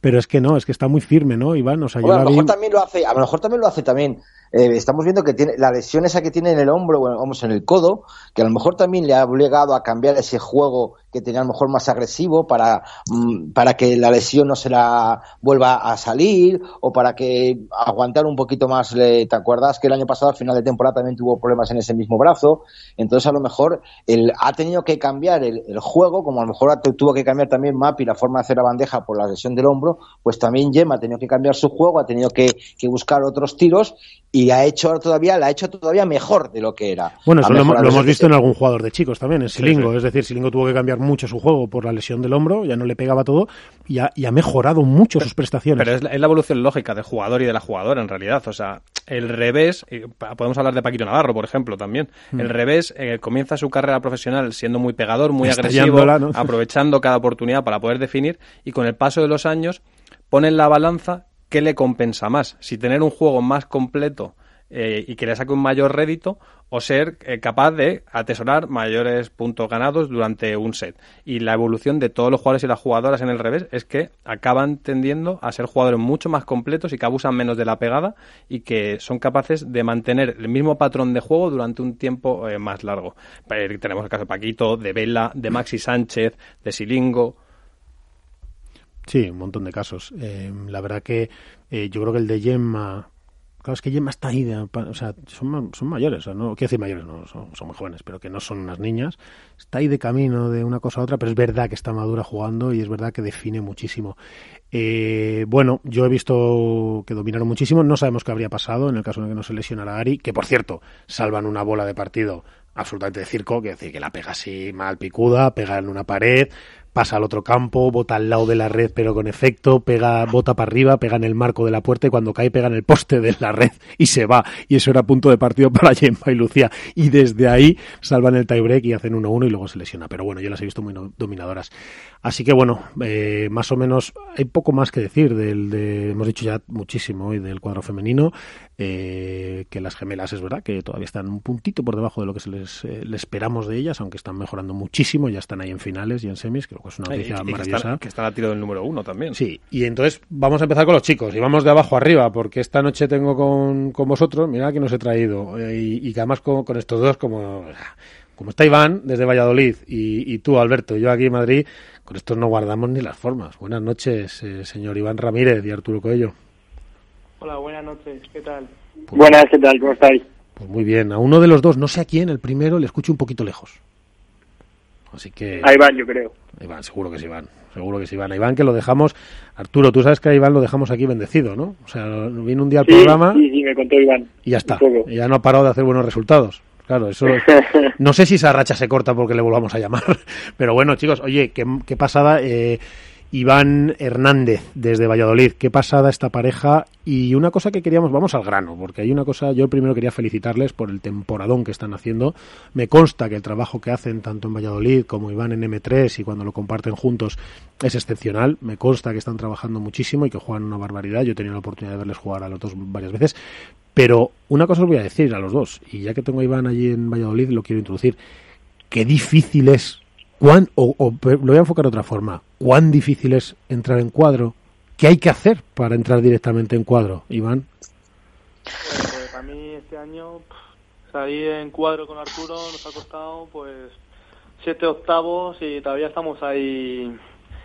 A: pero es que no, es que está muy firme, ¿no, Iván? O sea, yo
B: a lo
A: vi...
B: mejor también lo hace, a lo mejor también lo hace también. Eh, estamos viendo que tiene la lesión esa que tiene en el hombro, bueno, vamos, en el codo, que a lo mejor también le ha obligado a cambiar ese juego que tenía a lo mejor más agresivo para, mm, para que la lesión no se la vuelva a salir o para que aguantar un poquito más. ¿Te acuerdas que el año pasado, al final de temporada, también tuvo problemas en ese mismo brazo? Entonces, a lo mejor él ha tenido que cambiar el, el juego, como a lo mejor tu- tuvo que cambiar también Mapi la forma de hacer la bandeja por la lesión del hombro, pues también Gemma ha tenido que cambiar su juego, ha tenido que buscar otros tiros y ha hecho todavía, la ha hecho todavía mejor de lo que era.
A: Bueno, eso lo, hemos- lo visto en algún jugador de chicos también, en Silingo. Es decir, Silingo tuvo que cambiar mucho su juego por la lesión del hombro, ya no le pegaba todo y ha, y ha mejorado mucho sus prestaciones.
H: Pero es la, es la evolución lógica del jugador y de la jugadora, en realidad. O sea, el revés, podemos hablar de Paquito Navarro, por ejemplo, también.
A: Mm.
H: El revés eh, comienza su carrera profesional siendo muy pegador, muy agresivo, aprovechando cada oportunidad para poder definir, y con el paso de los años pone en la balanza qué le compensa más. Si tener un juego más completo eh, y que le saque un mayor rédito o ser eh, capaz de atesorar mayores puntos ganados durante un set. Y la evolución de todos los jugadores y las jugadoras en el revés es que acaban tendiendo a ser jugadores mucho más completos y que abusan menos de la pegada y que son capaces de mantener el mismo patrón de juego durante un tiempo eh, más largo. Tenemos el caso de Paquito, de Vela, de Maxi Sánchez, de Silingo.
A: Sí, un montón de casos. Eh, la verdad que eh, yo creo que el de Gemma. Claro, es que Gemma está ahí, de- o sea, son, son mayores, no quiero decir mayores, no, son, son muy jóvenes, pero que no son unas niñas. Está ahí de camino de una cosa a otra, pero es verdad que está madura jugando y es verdad que define muchísimo. Eh, bueno, yo he visto que dominaron muchísimo, no sabemos qué habría pasado en el caso de que no se lesionara Ari, que por cierto, salvan una bola de partido absolutamente de circo, que decir que la pega así mal picuda, pega en una pared, pasa al otro campo, bota al lado de la red pero con efecto, pega, bota para arriba, pega en el marco de la puerta y cuando cae pega en el poste de la red y se va. Y eso era punto de partido para Gemma y Lucía. Y desde ahí salvan el tiebreak y hacen 1-1 y luego se lesiona. Pero bueno, yo las he visto muy dominadoras. Así que bueno, eh, más o menos hay poco más que decir del de, hemos dicho ya muchísimo hoy del cuadro femenino, eh, que las gemelas es verdad que todavía están un puntito por debajo de lo que se les, eh, esperamos de ellas, aunque están mejorando muchísimo, ya están ahí en finales y en semis, es una noticia
H: y que,
A: maravillosa.
H: están, que están a tiro del número uno también.
A: Sí, y entonces vamos a empezar con los chicos y vamos de abajo arriba, porque esta noche tengo con, con vosotros, mira que nos he traído, eh, y, y que además con, con estos dos, como, como está Iván desde Valladolid y, y tú, Alberto, y yo aquí en Madrid, con estos no guardamos ni las formas. Buenas noches, eh, señor Iván Ramírez y Arturo Coello.
J: Hola, buenas noches, ¿qué tal?
K: Buenas, ¿qué tal? ¿Cómo estáis?
A: Pues muy bien, a uno de los dos, no sé a quién, el primero le escucho un poquito lejos. Así que...
K: A Iván, yo creo.
A: Iván, seguro que es Iván. Seguro que es Iván. A Iván que lo dejamos... Arturo, tú sabes que a Iván lo dejamos aquí bendecido, ¿no? O sea, vino un día al
K: Sí,
A: programa
K: sí, sí, me contó Iván.
A: y ya está. Y ya no ha parado de hacer buenos resultados. Claro, eso... No sé si esa racha se corta porque le volvamos a llamar. Pero bueno, chicos, oye, qué, qué pasada. Eh, Iván Hernández, desde Valladolid. Qué pasada esta pareja. Y una cosa que queríamos, vamos al grano, porque hay una cosa, yo primero quería felicitarles por el temporadón que están haciendo. Me consta que el trabajo que hacen tanto en Valladolid como Iván en M3 y cuando lo comparten juntos es excepcional. Me consta que están trabajando muchísimo y que juegan una barbaridad. Yo he tenido la oportunidad de verles jugar a los dos varias veces. Pero una cosa os voy a decir a los dos, y ya que tengo a Iván allí en Valladolid, lo quiero introducir. Qué difícil es, cuán, o, o lo voy a enfocar de otra forma, cuán difícil es entrar en cuadro. ¿Qué hay que hacer para entrar directamente en cuadro, Iván?
J: Pues para mí este año pff, salir en cuadro con Arturo nos ha costado pues siete octavos y todavía estamos ahí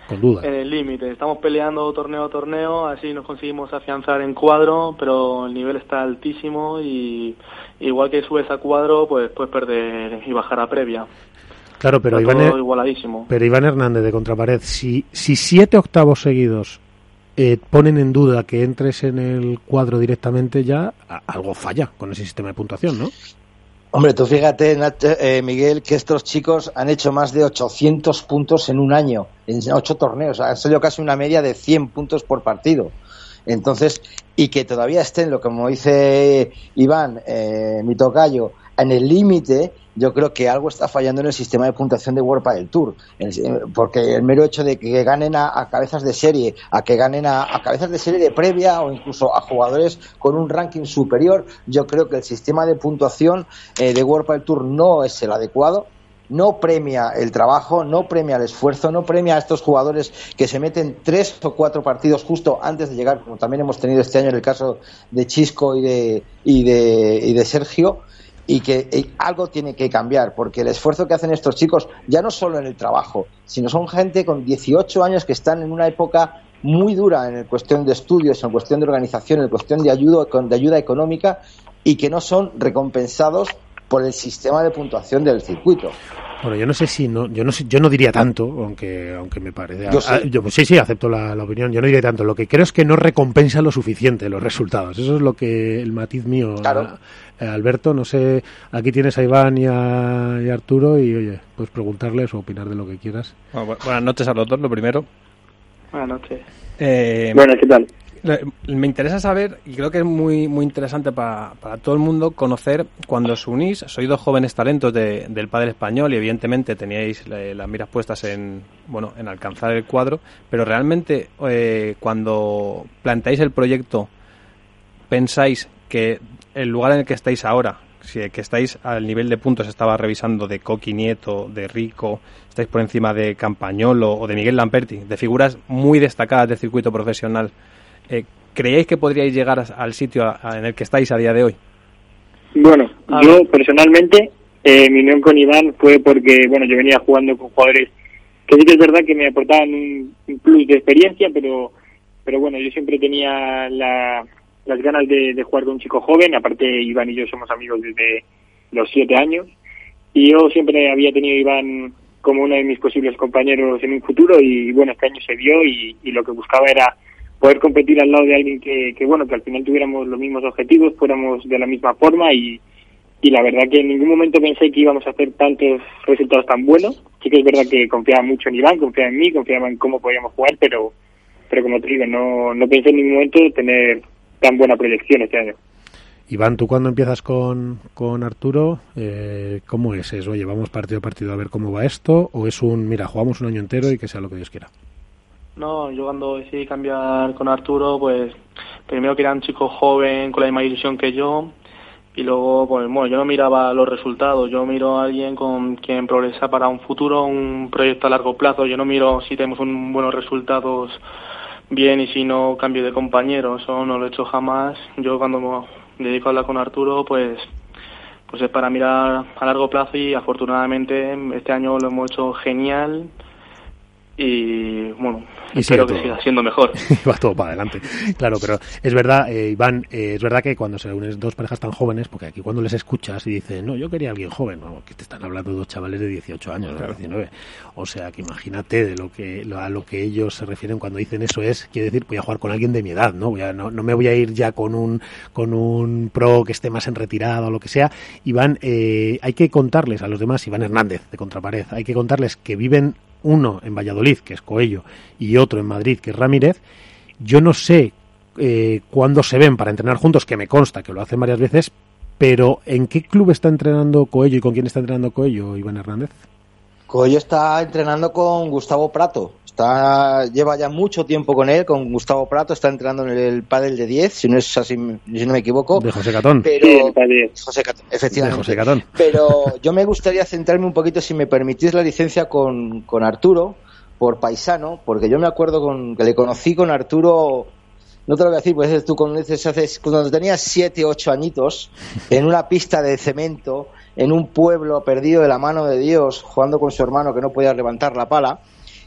A: Con duda.
J: en el límite. Estamos peleando torneo a torneo, así nos conseguimos afianzar en cuadro, pero el nivel está altísimo y igual que subes a cuadro, pues puedes perder y bajar a previa.
A: Claro, pero Iván,
J: todo igualadísimo.
A: pero Iván Hernández de Contrapared, si, si siete octavos seguidos eh, ponen en duda que entres en el cuadro directamente, ya a- algo falla con ese sistema de puntuación, ¿no?
B: Hombre, tú fíjate, eh, Miguel, que estos chicos han hecho más de 800 puntos en un año, en ocho torneos. Han salido casi una media de 100 puntos por partido. Entonces, y que todavía estén, lo como dice Iván, eh, mi tocayo, en el límite, yo creo que algo está fallando en el sistema de puntuación de World del Tour. Porque el mero hecho de que ganen a, cabezas de serie, a que ganen a, a cabezas de serie de previa o incluso a jugadores con un ranking superior, yo creo que el sistema de puntuación eh, de World del Tour no es el adecuado no premia el trabajo, no premia el esfuerzo, no premia a estos jugadores que se meten tres o cuatro partidos justo antes de llegar, como también hemos tenido este año en el caso de Chisco y de, y de, y de Sergio, y que eh, algo tiene que cambiar, porque el esfuerzo que hacen estos chicos, ya no solo en el trabajo, sino son gente con 18 años que están en una época muy dura en cuestión de estudios, en cuestión de organización, en cuestión de ayuda, de ayuda económica, y que no son recompensados por el sistema de puntuación del circuito.
A: Bueno, yo no sé si no, yo no sé, yo no diría tanto, aunque aunque me parece.
B: Yo sí.
A: ah, yo- sí, sí, acepto la, la opinión. Yo no diría tanto. Lo que creo es que no recompensa lo suficiente los resultados. Eso es lo que el matiz mío.
B: Claro.
A: a- a Alberto, no sé, aquí tienes a Iván y a, y a Arturo y oye, puedes preguntarles o opinar de lo que quieras.
H: Bueno, bu- buenas noches a los dos, lo primero.
J: Buenas noches.
H: Eh,
K: Bueno, ¿qué tal?
H: Me interesa saber, y creo que es muy, muy interesante para, para todo el mundo, conocer cuando os unís, sois dos jóvenes talentos de- del padre español y evidentemente teníais las miras puestas en, bueno, en alcanzar el cuadro, pero realmente eh, cuando planteáis el proyecto, pensáis que el lugar en el que estáis ahora, si que estáis al nivel de puntos, estaba revisando de Coqui Nieto, de Rico, estáis por encima de Campañolo o de Miguel Lamperti, de figuras muy destacadas del circuito profesional, eh, ¿creéis que podríais llegar a- al sitio a- a- en el que estáis a día de hoy?
K: Bueno, yo personalmente, eh, mi unión con Iván fue porque, bueno, yo venía jugando con jugadores que sí que es verdad que me aportaban un, un plus de experiencia, pero, pero bueno, yo siempre tenía la- las ganas de, de jugar con un chico joven, aparte Iván y yo somos amigos desde los siete años, y yo siempre había tenido a Iván como uno de mis posibles compañeros en un futuro, y bueno, este año se dio y, y lo que buscaba era poder competir al lado de alguien que, que, bueno, que al final tuviéramos los mismos objetivos, fuéramos de la misma forma y, y la verdad que en ningún momento pensé que íbamos a hacer tantos resultados tan buenos. Sí que es verdad que confiaba mucho en Iván, confiaba en mí, confiaba en cómo podíamos jugar, pero, pero como te digo, no, no pensé en ningún momento tener tan buena proyección este año.
A: Iván, tú cuando empiezas con, con Arturo, eh, ¿cómo es? ¿Es, oye, vamos partido a partido a ver cómo va esto? ¿O es un, mira, jugamos un año entero y que sea lo que Dios quiera?
J: No, yo cuando decidí cambiar con Arturo, pues primero que era un chico joven con la misma ilusión que yo y luego, pues bueno, yo no miraba los resultados, yo miro a alguien con quien progresa para un futuro, un proyecto a largo plazo, yo no miro si tenemos un, buenos resultados bien y si no cambio de compañero, eso no lo he hecho jamás. Yo cuando me dedico a hablar con Arturo, pues pues es para mirar a largo plazo y afortunadamente este año lo hemos hecho genial y bueno,
A: Y
J: espero que
A: todo.
J: siga siendo mejor.
A: va todo para adelante. Claro, pero es verdad, eh, Iván, eh, es verdad que cuando se unen dos parejas tan jóvenes, porque aquí cuando les escuchas y dicen, no, yo quería a alguien joven, no, que te están hablando de dos chavales de 18 años, de 19. O sea, que imagínate de lo que lo- a lo que ellos se refieren cuando dicen eso es, quiere decir, voy a jugar con alguien de mi edad, ¿no? Voy a, no, no me voy a ir ya con un con un pro que esté más en retirada o lo que sea. Iván, eh, hay que contarles a los demás, Iván Hernández de Contrapared, hay que contarles que viven uno en Valladolid, que es Coello, y otro en Madrid, que es Ramírez. Yo no sé eh, cuándo se ven para entrenar juntos, que me consta que lo hacen varias veces, pero ¿en qué club está entrenando Coello y con quién está entrenando Coello, Iván Hernández?
B: Coello está entrenando con Gustavo Prato. Está, lleva ya mucho tiempo con él, con Gustavo Prato. Está entrenando en el pádel de 10, si no es así, si no me equivoco.
A: De José Catón.
B: Pero, José Catón, efectivamente.
A: De José Catón.
B: Pero yo me gustaría centrarme un poquito, si me permitís la licencia, con, con Arturo, por paisano, porque yo me acuerdo con, que le conocí con Arturo, no te lo voy a decir, pues tú conoces hace, cuando tenías siete, ocho añitos, en una pista de cemento, en un pueblo perdido de la mano de Dios, jugando con su hermano que no podía levantar la pala.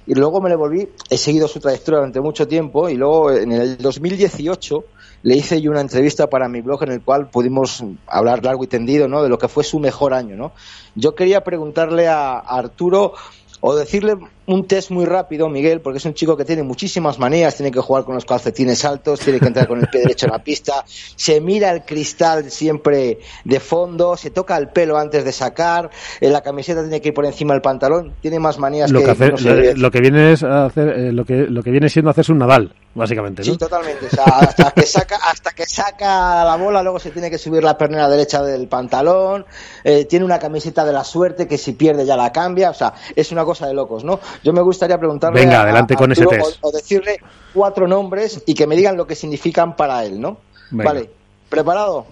B: Y luego me le volví, he seguido su trayectoria durante mucho tiempo y luego en el 2018 le hice yo una entrevista para mi blog en el cual pudimos hablar largo y tendido ¿no? de lo que fue su mejor año. ¿no? Yo quería preguntarle a, Arturo o decirle un test muy rápido, Miguel, porque es un chico que tiene muchísimas manías, tiene que jugar con los calcetines altos, tiene que entrar con el pie derecho en la pista, se mira el cristal siempre de fondo, se toca el pelo antes de sacar, en la camiseta tiene que ir por encima del pantalón, tiene más manías
A: Lo
B: que,
A: que, hace-
B: no sé,
A: lo, que viene es hacer, eh, lo que lo que viene siendo hacerse un Nadal, básicamente, ¿no?
B: Sí, totalmente. O sea, hasta que saca, hasta que saca la bola, luego se tiene que subir la pernera derecha del pantalón. eh, tiene una camiseta de la suerte que si pierde ya la cambia. O sea, es una cosa de locos, ¿no? Yo me gustaría preguntarle.
A: Venga, adelante
B: a
A: con ese test.
B: O, o decirle cuatro nombres y que me digan lo que significan para él, ¿no?
A: Venga.
B: Vale. ¿Preparado?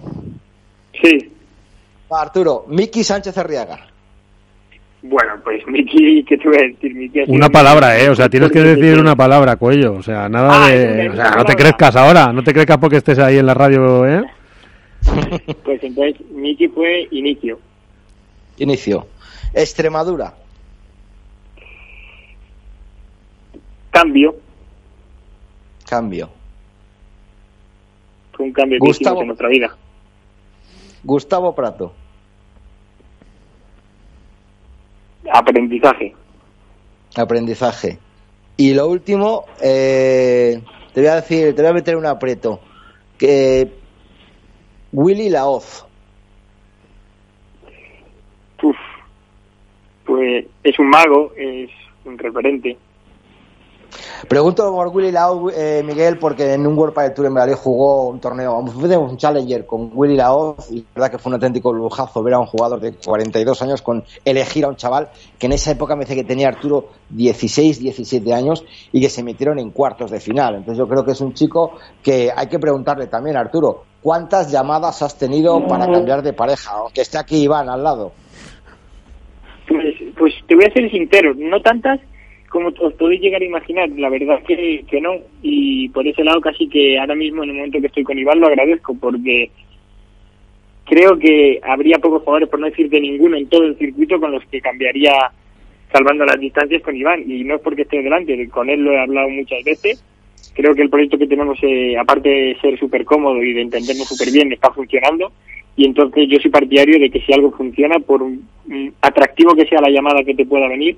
K: Sí.
B: Arturo, Miki Sánchez Arriaga.
K: Bueno, pues Miki, ¿qué te voy a decir? Miki
A: Una palabra, ¿eh? O sea, tienes que decir una palabra, cuello. O sea, nada
K: Ah,
A: de... O sea, no te crezcas ahora. No te crezcas porque estés ahí en la radio, ¿eh?
K: Pues entonces Miki fue inicio.
B: Inicio. Extremadura.
K: Cambio.
B: Cambio.
K: Fue un cambio
B: Gustavo.
K: en nuestra vida.
B: Gustavo Prato.
K: Aprendizaje.
B: Aprendizaje. Y lo último, eh, te voy a decir, te voy a meter un aprieto. Que Willy Laoz.
K: Uf. Pues es un mago, es un referente.
B: Pregunto por Willy Laoz, eh, Miguel, porque en un World Padel Tour en Valladolid jugó un torneo, un Challenger con Willy Laoz y la verdad que fue un auténtico lujazo ver a un jugador de 42 años con elegir a un chaval que en esa época me dice que tenía Arturo 16, 17 años y que se metieron en cuartos de final. Entonces yo creo que es un chico que hay que preguntarle también, Arturo, ¿cuántas llamadas has tenido para cambiar de pareja? Aunque esté aquí Iván al lado.
K: Pues, pues te voy a ser sincero, no tantas como os podéis llegar a imaginar, la verdad que, que no, y por ese lado casi que ahora mismo en el momento que estoy con Iván lo agradezco porque creo que habría pocos jugadores, por no decir de ninguno en todo el circuito con los que cambiaría salvando las distancias con Iván, y no es porque esté delante, con él lo he hablado muchas veces, creo que el proyecto que tenemos, eh, aparte de ser súper cómodo y de entendernos súper bien, está funcionando, y entonces yo soy partidario de que si algo funciona, por atractivo que sea la llamada que te pueda venir,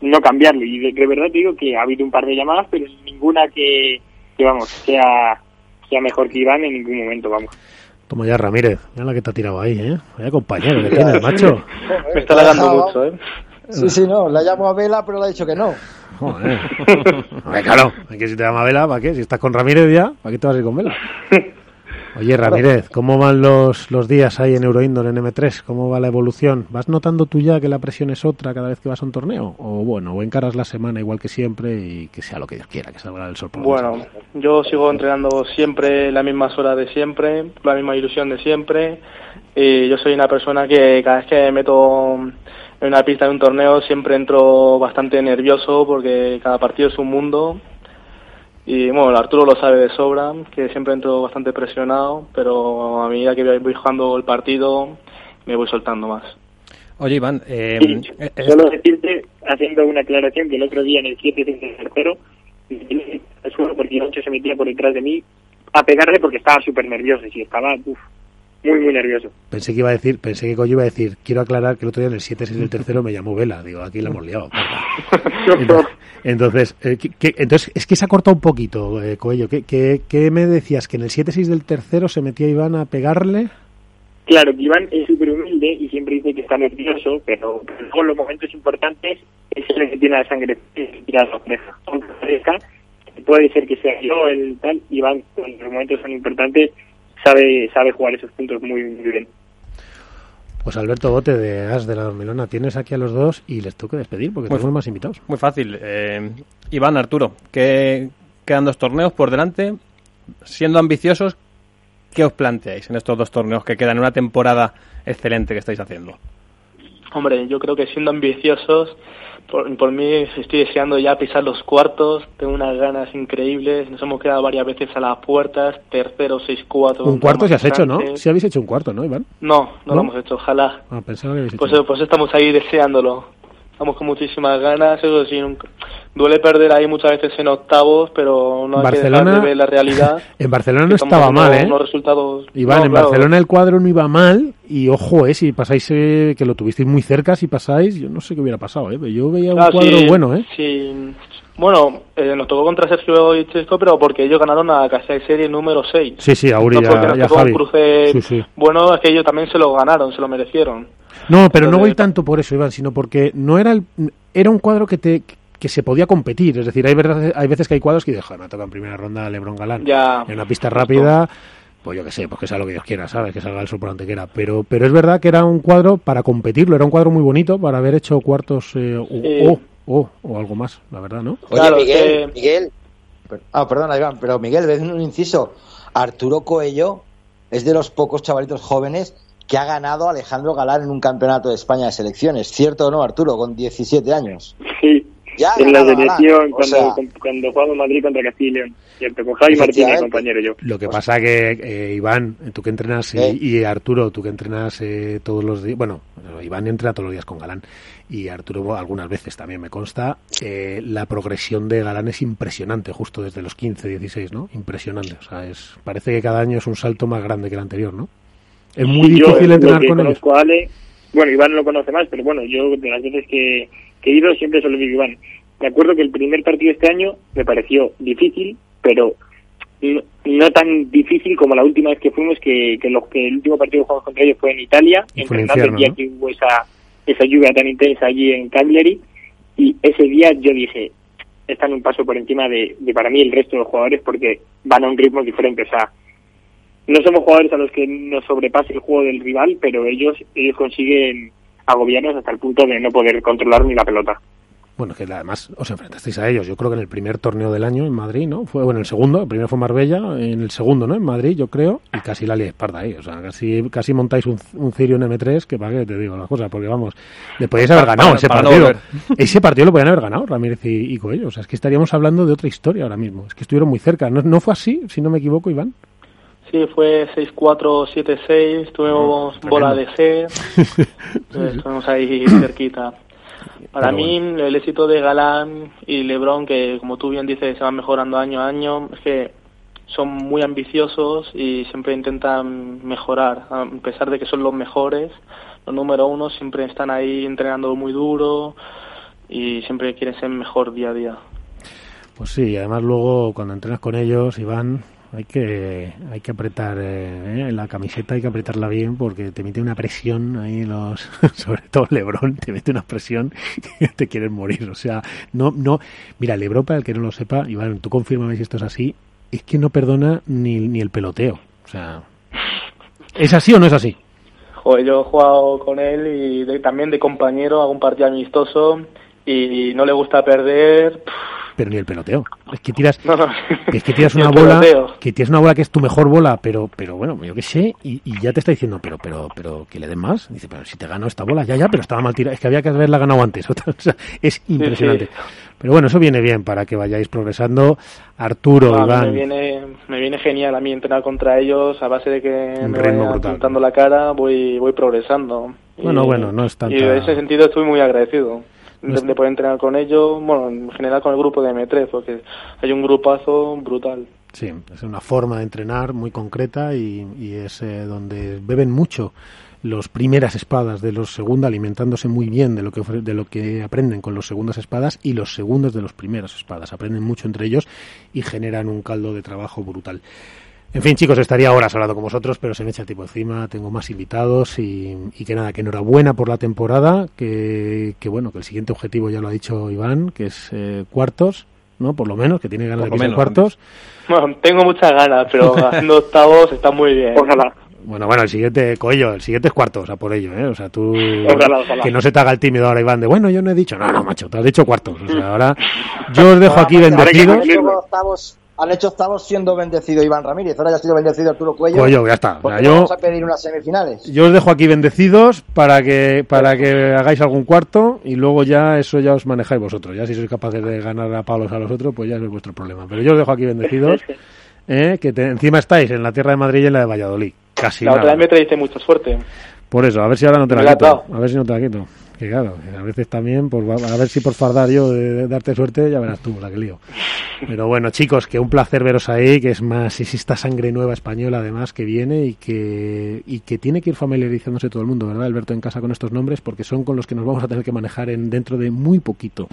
K: no cambiarlo. Y de, de verdad te digo que ha habido un par de llamadas, pero ninguna que, que vamos, sea, sea mejor que Iván en ningún momento, vamos.
A: Toma ya, Ramírez. Mira la que te ha tirado ahí, ¿eh? Vaya compañero que tienes, macho.
J: Me está halagando mucho, ¿eh?
B: Sí, sí, no, la llamo a Vela, pero le ha dicho que no.
A: Joder. Claro, es que si te llama Vela, ¿para qué? Si estás con Ramírez ya, ¿para qué te vas a ir con Vela? Oye, Ramírez, ¿cómo van los, los días ahí en Euroindoor, en M3? ¿Cómo va la evolución? ¿Vas notando tú ya que la presión es otra cada vez que vas a un torneo? O bueno, o encaras la semana igual que siempre y que sea lo que Dios quiera, que salga el la
J: Bueno, yo sigo entrenando siempre las mismas horas de siempre, la misma ilusión de siempre. Y yo soy una persona que cada vez que me meto en una pista de un torneo siempre entro bastante nervioso porque cada partido es un mundo. Y bueno, el Arturo lo sabe de sobra, que siempre entro bastante presionado, pero a medida que voy jugando el partido me voy soltando más.
H: Oye, Iván, eh,
K: Sí,
H: eh,
K: solo decirte, haciendo una aclaración, que el otro día en el 7 del tercero, el suelo porque el 8 se metía por detrás de mí a pegarle porque estaba súper nervioso y estaba uf, muy, muy nervioso.
A: Pensé que iba a decir, pensé que Coyo iba a decir, quiero aclarar que el otro día en el 7 6 del tercero me llamó Vela. Digo, aquí la hemos liado. Entonces, entonces, eh, ¿qué- qué- entonces, es que se ha cortado un poquito, eh, Coello. ¿Qué, qué, qué me decías? ¿Que en el 7-6 del tercero se metía Iván a pegarle?
K: Claro, que Iván es súper humilde y siempre dice que está nervioso, pero, luego en los momentos importantes es el que tiene la sangre tira la oreja. Puede ser que sea yo el tal, Iván en los momentos son importantes sabe sabe jugar esos puntos muy, muy bien.
A: Pues Alberto Bote de As de la Dormilona, tienes aquí a los dos y les tengo que despedir porque
H: Muy
A: tenemos más invitados.
H: muy fácil. Eh, Iván, Arturo, que quedan dos torneos por delante. Siendo ambiciosos, ¿qué os planteáis en estos dos torneos que quedan en una temporada excelente que estáis haciendo?
J: Hombre, yo creo que siendo ambiciosos, por, por mí estoy deseando ya pisar los cuartos, tengo unas ganas increíbles, nos hemos quedado varias veces a las puertas, tercero, seis, cuatro.
A: Un cuarto si has hecho, ¿no? Si habéis hecho un cuarto, ¿no, Iván?
J: No, no,
A: ¿No?
J: lo hemos hecho, ojalá.
A: Ah, pensaba que habéis hecho.
J: Pues, pues estamos ahí deseándolo. Estamos con muchísimas ganas, eso sí, nunca, duele perder ahí muchas veces en octavos, pero no hay
A: Barcelona-
J: que dejar de ver la realidad.
A: En Barcelona no estaba mal, ¿eh?
J: Unos resultados...
A: Iván,
J: No,
A: en
J: claro.
A: Barcelona el cuadro no iba mal y ojo, eh, si pasáis, eh, que lo tuvisteis muy cerca, si pasáis, yo no sé qué hubiera pasado, eh, pero yo veía un
J: Ah,
A: cuadro
J: sí,
A: bueno, eh.
J: sí. Bueno, eh, nos tocó contra Sergio y Chesco, pero porque ellos ganaron a Casa de Serie número 6.
A: Sí, sí, a Uri
J: no nos tocó
A: Javi.
J: un cruce
A: Sí, sí.
J: bueno, es que ellos también se lo ganaron, se lo merecieron.
A: No, pero no voy tanto por eso, Iván, sino porque no era el, era un cuadro que te que se podía competir, es decir, hay verdad, hay veces que hay cuadros que dejan, me toca en primera ronda LeBron Galán.
J: Ya.
A: En una pista rápida, pues yo qué sé, pues que sea lo que Dios quiera, ¿sabes? Que salga el sol por donde quiera, pero pero es verdad que era un cuadro para competirlo, era un cuadro muy bonito para haber hecho cuartos eh, o,
J: Sí.
A: o- o- o algo más, la verdad, ¿no?
B: Oye,
J: Claro,
B: Miguel, Miguel. Ah, perdona, Iván, pero Miguel, ves un inciso. Arturo Coello es de los pocos chavalitos jóvenes que ha ganado Alejandro Galán en un campeonato de España de selecciones. ¿Cierto o no, Arturo? Con 17 años.
K: Sí,
B: Ya
K: en la selección, cuando,
B: sea,
K: cuando jugamos Madrid contra Castilla. Cierto, con Javi Martínez, compañero yo.
A: Lo que pasa que, eh, Iván, tú que entrenas, y,
B: Eh.
A: y Arturo, tú que entrenas eh, todos los días, bueno, Iván entrena todos los días con Galán, y Arturo algunas veces también me consta, eh, la progresión de Galán es impresionante, justo desde los 15, 16, ¿no? Impresionante, o sea, es, parece que cada año es un salto más grande que el anterior, ¿no? Es muy
K: yo,
A: difícil
K: eh,
A: entrenar
K: lo que
A: con ellos.
K: conozco a Ale, bueno, Iván lo conoce más, pero bueno, yo de las veces que, que he ido siempre digo a Iván. Me acuerdo que el primer partido este año me pareció difícil, pero no, no tan difícil como la última vez que fuimos, que, que, los, que el último partido que jugamos contra ellos fue en Italia,
A: Y
K: el día
A: infierno,
K: que hubo esa, esa lluvia tan intensa allí en Cagliari, y ese día yo dije, están un paso por encima de, de para mí el resto de los jugadores porque van a un ritmo diferente, o sea, no somos jugadores a los que nos sobrepase el juego del rival, pero ellos, ellos consiguen agobiarnos hasta el punto de no poder controlar ni la pelota.
A: Bueno, que además os enfrentasteis a ellos. Yo creo que en el primer torneo del año en Madrid, ¿no? Fue, bueno, el segundo, el primero fue Marbella, en el segundo, ¿no? En Madrid, yo creo, y casi la lié parda ahí. O sea, casi, casi montáis un, un Cirio en M3, que para qué te digo las cosas, porque vamos, le podíais haber ganado
H: para-
A: ese
H: para
A: partido. ese partido lo podían haber ganado Ramírez y, y Coello. O sea, es que estaríamos hablando de otra historia ahora mismo. Es que estuvieron muy cerca. ¿No, no fue así, si no me equivoco, Iván?
J: Sí, fue 6-4, 7-6, tuvimos
A: Ah,
J: bola de eh, estuvimos ahí cerquita. Para
A: Pero
J: mí, el éxito de Galán y Lebron, que como tú bien dices, se van mejorando año a año, es que son muy ambiciosos y siempre intentan mejorar, a pesar de que son los mejores, los número uno siempre están ahí entrenando muy duro y siempre quieren ser mejor día a día.
A: Pues sí, además luego cuando entrenas con ellos, Iván, hay que hay que apretar eh, ¿eh? la camiseta, hay que apretarla bien porque te mete una presión ahí los, sobre todo Lebron, te mete una presión que te quieres morir. O sea, no, no, mira, Lebron para el que no lo sepa, Iván, tú confírmame si esto es así, es que no perdona ni, ni el peloteo. O sea, ¿es así o no es así?
J: Joder, yo he jugado con él y de- también de compañero, hago un partido amistoso y no le gusta perder.
A: Pero ni el peloteo. Es que tiras,
J: No, no.
A: es que tiras una bola,
J: peloteo.
A: que tienes una bola que es tu mejor bola, pero, pero bueno, yo qué sé, y, y ya te está diciendo, pero, pero, pero que le den más. Dice, pero si te gano esta bola, ya, ya, pero estaba mal tirada, es que había que haberla ganado antes. O sea, es impresionante.
J: sí.
A: Pero bueno, eso viene bien para que vayáis progresando. Arturo,
J: No,
A: Iván,
J: me viene, me viene genial a mí entrenar contra ellos a base de que
A: Un
J: me vayan la cara, voy, voy progresando.
A: Bueno,
J: Y-
A: bueno, no es tanta-
J: Y en ese sentido estoy muy agradecido de, poder entrenar con ellos, bueno, en general con el grupo de M3, porque hay un grupazo brutal.
A: Sí, es una forma de entrenar muy concreta y, y es eh, donde beben mucho los primeras espadas de los segunda, alimentándose muy bien de lo que de lo que aprenden con los segundas espadas y los segundos de los primeras espadas. Aprenden mucho entre ellos y generan un caldo de trabajo brutal. En fin, chicos, estaría horas hablando con vosotros, pero se me echa el tiempo encima, tengo más invitados y, y que nada, que enhorabuena por la temporada, que, que bueno, que el siguiente objetivo ya lo ha dicho Iván, que es eh, cuartos, ¿no? Por lo menos, que tiene ganas
H: Por
A: de sean
H: menos,
A: cuartos.
J: Bueno, tengo muchas ganas, pero haciendo octavos está muy bien.
K: Ojalá.
A: Bueno, bueno, el siguiente, Coello, el siguiente es cuartos, a por ello, ¿eh? O sea, tú...
K: Ojalá, ojalá.
A: Que no se te haga el tímido ahora, Iván, de, bueno, yo no he dicho, no, no, macho, te has dicho cuartos. O sea, ahora yo os dejo aquí bendecidos.
B: Han hecho octavos siendo bendecido Iván Ramírez. Ahora ya ha sido bendecido Arturo Cuello.
A: Coello, ya está. O
B: ¿Por
A: sea,
B: qué
A: yo,
B: vamos a pedir unas semifinales?
A: yo os dejo aquí bendecidos para que, para que hagáis algún cuarto y luego ya eso ya os manejáis vosotros. Ya si sois capaces de ganar a palos a los otros, pues ya es vuestro problema. Pero yo os dejo aquí bendecidos, ¿eh? que te- encima estáis en la tierra de Madrid y en la de Valladolid. Casi
J: La otra
A: nada.
J: vez me traíste mucha suerte.
A: Por eso, a ver si ahora no te
J: Me
A: la quito. A ver si no te la quito. Que claro, a veces también, pues a ver si por fardar yo de, darte suerte, ya verás tú la que lío. Pero bueno, chicos, que un placer veros ahí, que es más, es esta sangre nueva española además que viene y que, y que tiene que ir familiarizándose todo el mundo, ¿verdad, Alberto, en casa con estos nombres? Porque son con los que nos vamos a tener que manejar en, dentro de muy poquito.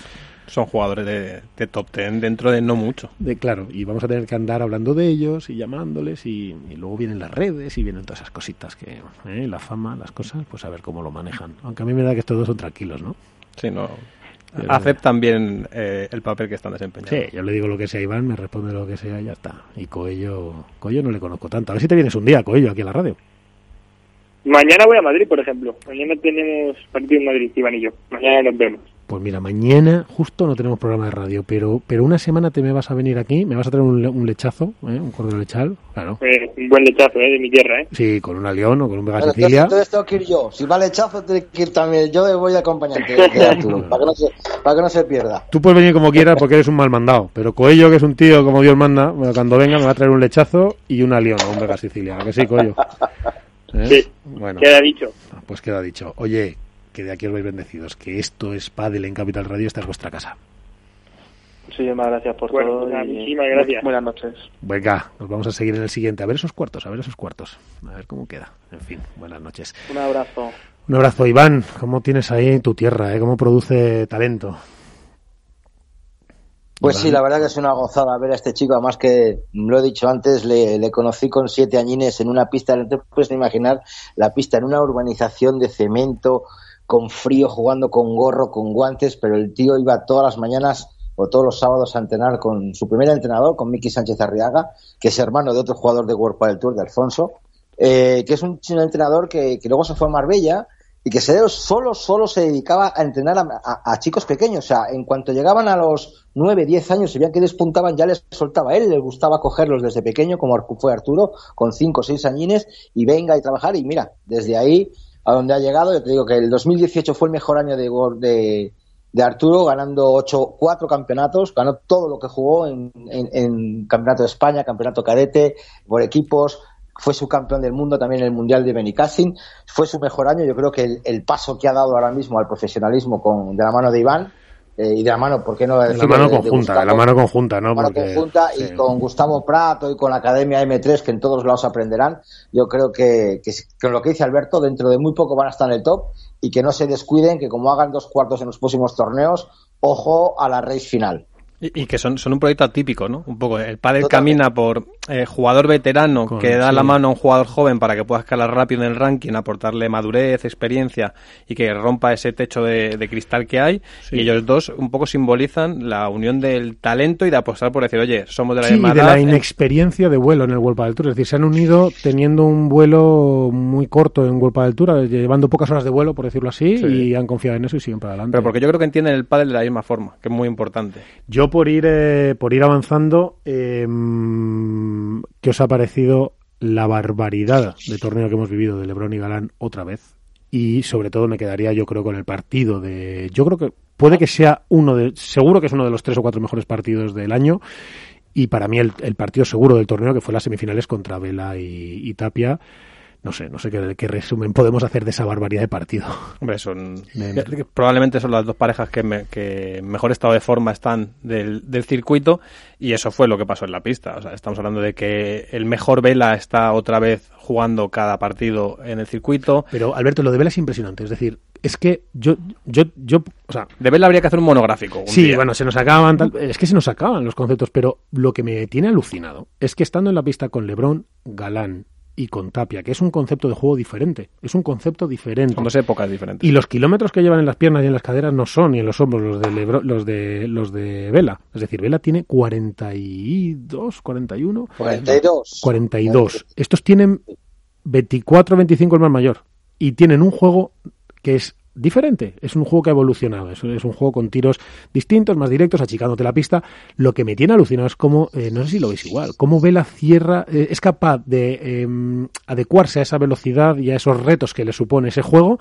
H: Son jugadores de, top ten dentro de no mucho.
A: De, claro, y vamos a tener que andar hablando de ellos y llamándoles y, luego vienen las redes y vienen todas esas cositas que, ¿eh? la fama, las cosas, pues a ver cómo lo manejan. Aunque a mí me da que estos dos son tranquilos, ¿no?
H: Sí, no. Aceptan bien eh, el papel que están desempeñando.
A: Sí, yo le digo lo que sea a Iván, me responde lo que sea y ya está. Y Coello, Coello no le conozco tanto. A ver si te vienes un día, Coello, aquí a la radio.
K: Mañana voy a Madrid, por ejemplo. Mañana tenemos partido en Madrid, Iván y yo. Mañana nos vemos.
A: Pues mira, mañana justo no tenemos programa de radio, pero pero una semana te me vas a venir aquí, me vas a traer un, lechazo, ¿eh? un cordero lechal, claro.
K: Eh, un buen lechazo, ¿eh? De mi tierra, ¿eh?
A: Sí, con un león o con un Vega Sicilia.
B: Entonces, tengo que ir yo. Si va lechazo, tengo que ir también. Yo voy a acompañarte, para, que no se, para que no se pierda.
A: Tú puedes venir como quieras porque eres un mal mandado, pero Coello, que es un tío como Dios manda, cuando venga me va a traer un lechazo y una león o un Vega Sicilia. ¿A que sí, Coello?
K: ¿Eh? Sí, bueno. queda dicho.
A: Pues queda dicho. Oye, que de aquí os vais bendecidos, que esto es Padel en Capital Radio, esta es vuestra casa.
J: Muchísimas gracias por todo.
K: Muchísimas gracias.
J: Buenas noches.
A: Venga, nos vamos a seguir en el siguiente. A ver esos cuartos, a ver esos cuartos. A ver cómo queda. En fin, buenas noches.
J: Un abrazo.
A: Un abrazo, Iván. ¿Cómo tienes ahí tu tierra? Eh? ¿Cómo produce talento?
B: Pues sí, la verdad que es una gozada ver a este chico, además que, lo he dicho antes, le, le conocí con siete añines en una pista, no te puedes imaginar la pista en una urbanización de cemento, con frío, jugando con gorro, con guantes, pero el tío iba todas las mañanas o todos los sábados a entrenar con su primer entrenador, con Miki Sánchez Arriaga, que es hermano de otro jugador de World del Tour, de Alfonso, eh, que es un, entrenador que, luego se fue a Marbella y que solo, solo se dedicaba a entrenar a, chicos pequeños. O sea, en cuanto llegaban a los 9, 10 años y veían que despuntaban, ya les soltaba. Él le gustaba cogerlos desde pequeño, como fue Arturo, con 5 o 6 añines, y venga y trabajar. Y mira, desde ahí a donde ha llegado. Yo te digo que el 2018 fue el mejor año de, de, Arturo, ganando ocho, cuatro campeonatos, ganó todo lo que jugó en, en, Campeonato de España, Campeonato Cadete, por equipos, fue su campeón del mundo también en el Mundial de Benicassin, fue su mejor año, yo creo que el, el, paso que ha dado ahora mismo al profesionalismo con, de la mano de Iván eh, y de la mano, ¿por qué no?
A: De la mano conjunta, de, la mano conjunta, ¿no?
B: mano conjunta y con Gustavo Prato y con la Academia M3, que en todos lados aprenderán. Yo creo que, que, con lo que dice Alberto, dentro de muy poco van a estar en el top y que no se descuiden, que como hagan dos cuartos en los próximos torneos, ojo a la race final.
H: Y, que son, son un proyecto atípico, ¿no? Un poco. El padre camina por eh, jugador veterano que da la mano a un jugador joven para que pueda escalar rápido en el ranking, aportarle madurez, experiencia y que rompa ese techo de, cristal que hay. Y ellos dos un poco simbolizan la unión del talento y de apostar por decir, oye, somos de la misma
A: y de la inexperiencia de vuelo en el World del Tour. Es decir, se han unido teniendo un vuelo muy corto en World del Tour, llevando pocas horas de vuelo, por decirlo así, y han confiado en eso y siguen para adelante.
H: Pero porque yo creo que entienden el padre de la misma forma, que es muy importante.
A: Yo por ir, eh, por ir avanzando, eh, ¿qué os ha parecido la barbaridad de torneo que hemos vivido de Lebron y Galán otra vez? Y sobre todo me quedaría yo creo con el partido de... Yo creo que puede que sea uno de... Seguro que es uno de los tres o cuatro mejores partidos del año. Y para mí el, partido seguro del torneo, que fue las semifinales contra Vela y Tapia no sé, no sé qué, resumen podemos hacer de esa barbaridad de partido.
H: Hombre, son probablemente son las dos parejas que, que mejor estado de forma están del, del, circuito y eso fue lo que pasó en la pista. O sea, estamos hablando de que el mejor Vela está otra vez jugando cada partido en el circuito.
A: Pero Alberto, lo de Vela es impresionante. Es decir, es que yo, yo, yo, o sea,
H: de Vela habría que hacer un monográfico.
A: sí, bueno, se nos acaban, es que se nos acaban los conceptos, pero lo que me tiene alucinado es que estando en la pista con Lebron, Galán, y con Tapia, que es un concepto de juego diferente. Es un concepto diferente.
H: Son dos épocas diferentes.
A: Y los kilómetros que llevan en las piernas y en las caderas no son ni en los hombros los de los de los de Vela. Es decir, Vela tiene 42, 41.
B: 42.
A: 42. Estos tienen 24, 25 el más mayor. Y tienen un juego que es diferente. Es un juego que ha evolucionado. Es, un juego con tiros distintos, más directos, achicándote la pista. Lo que me tiene alucinado es cómo, eh, no sé si lo veis igual, cómo Vela cierra, eh, es capaz de em, adecuarse a esa velocidad y a esos retos que le supone ese juego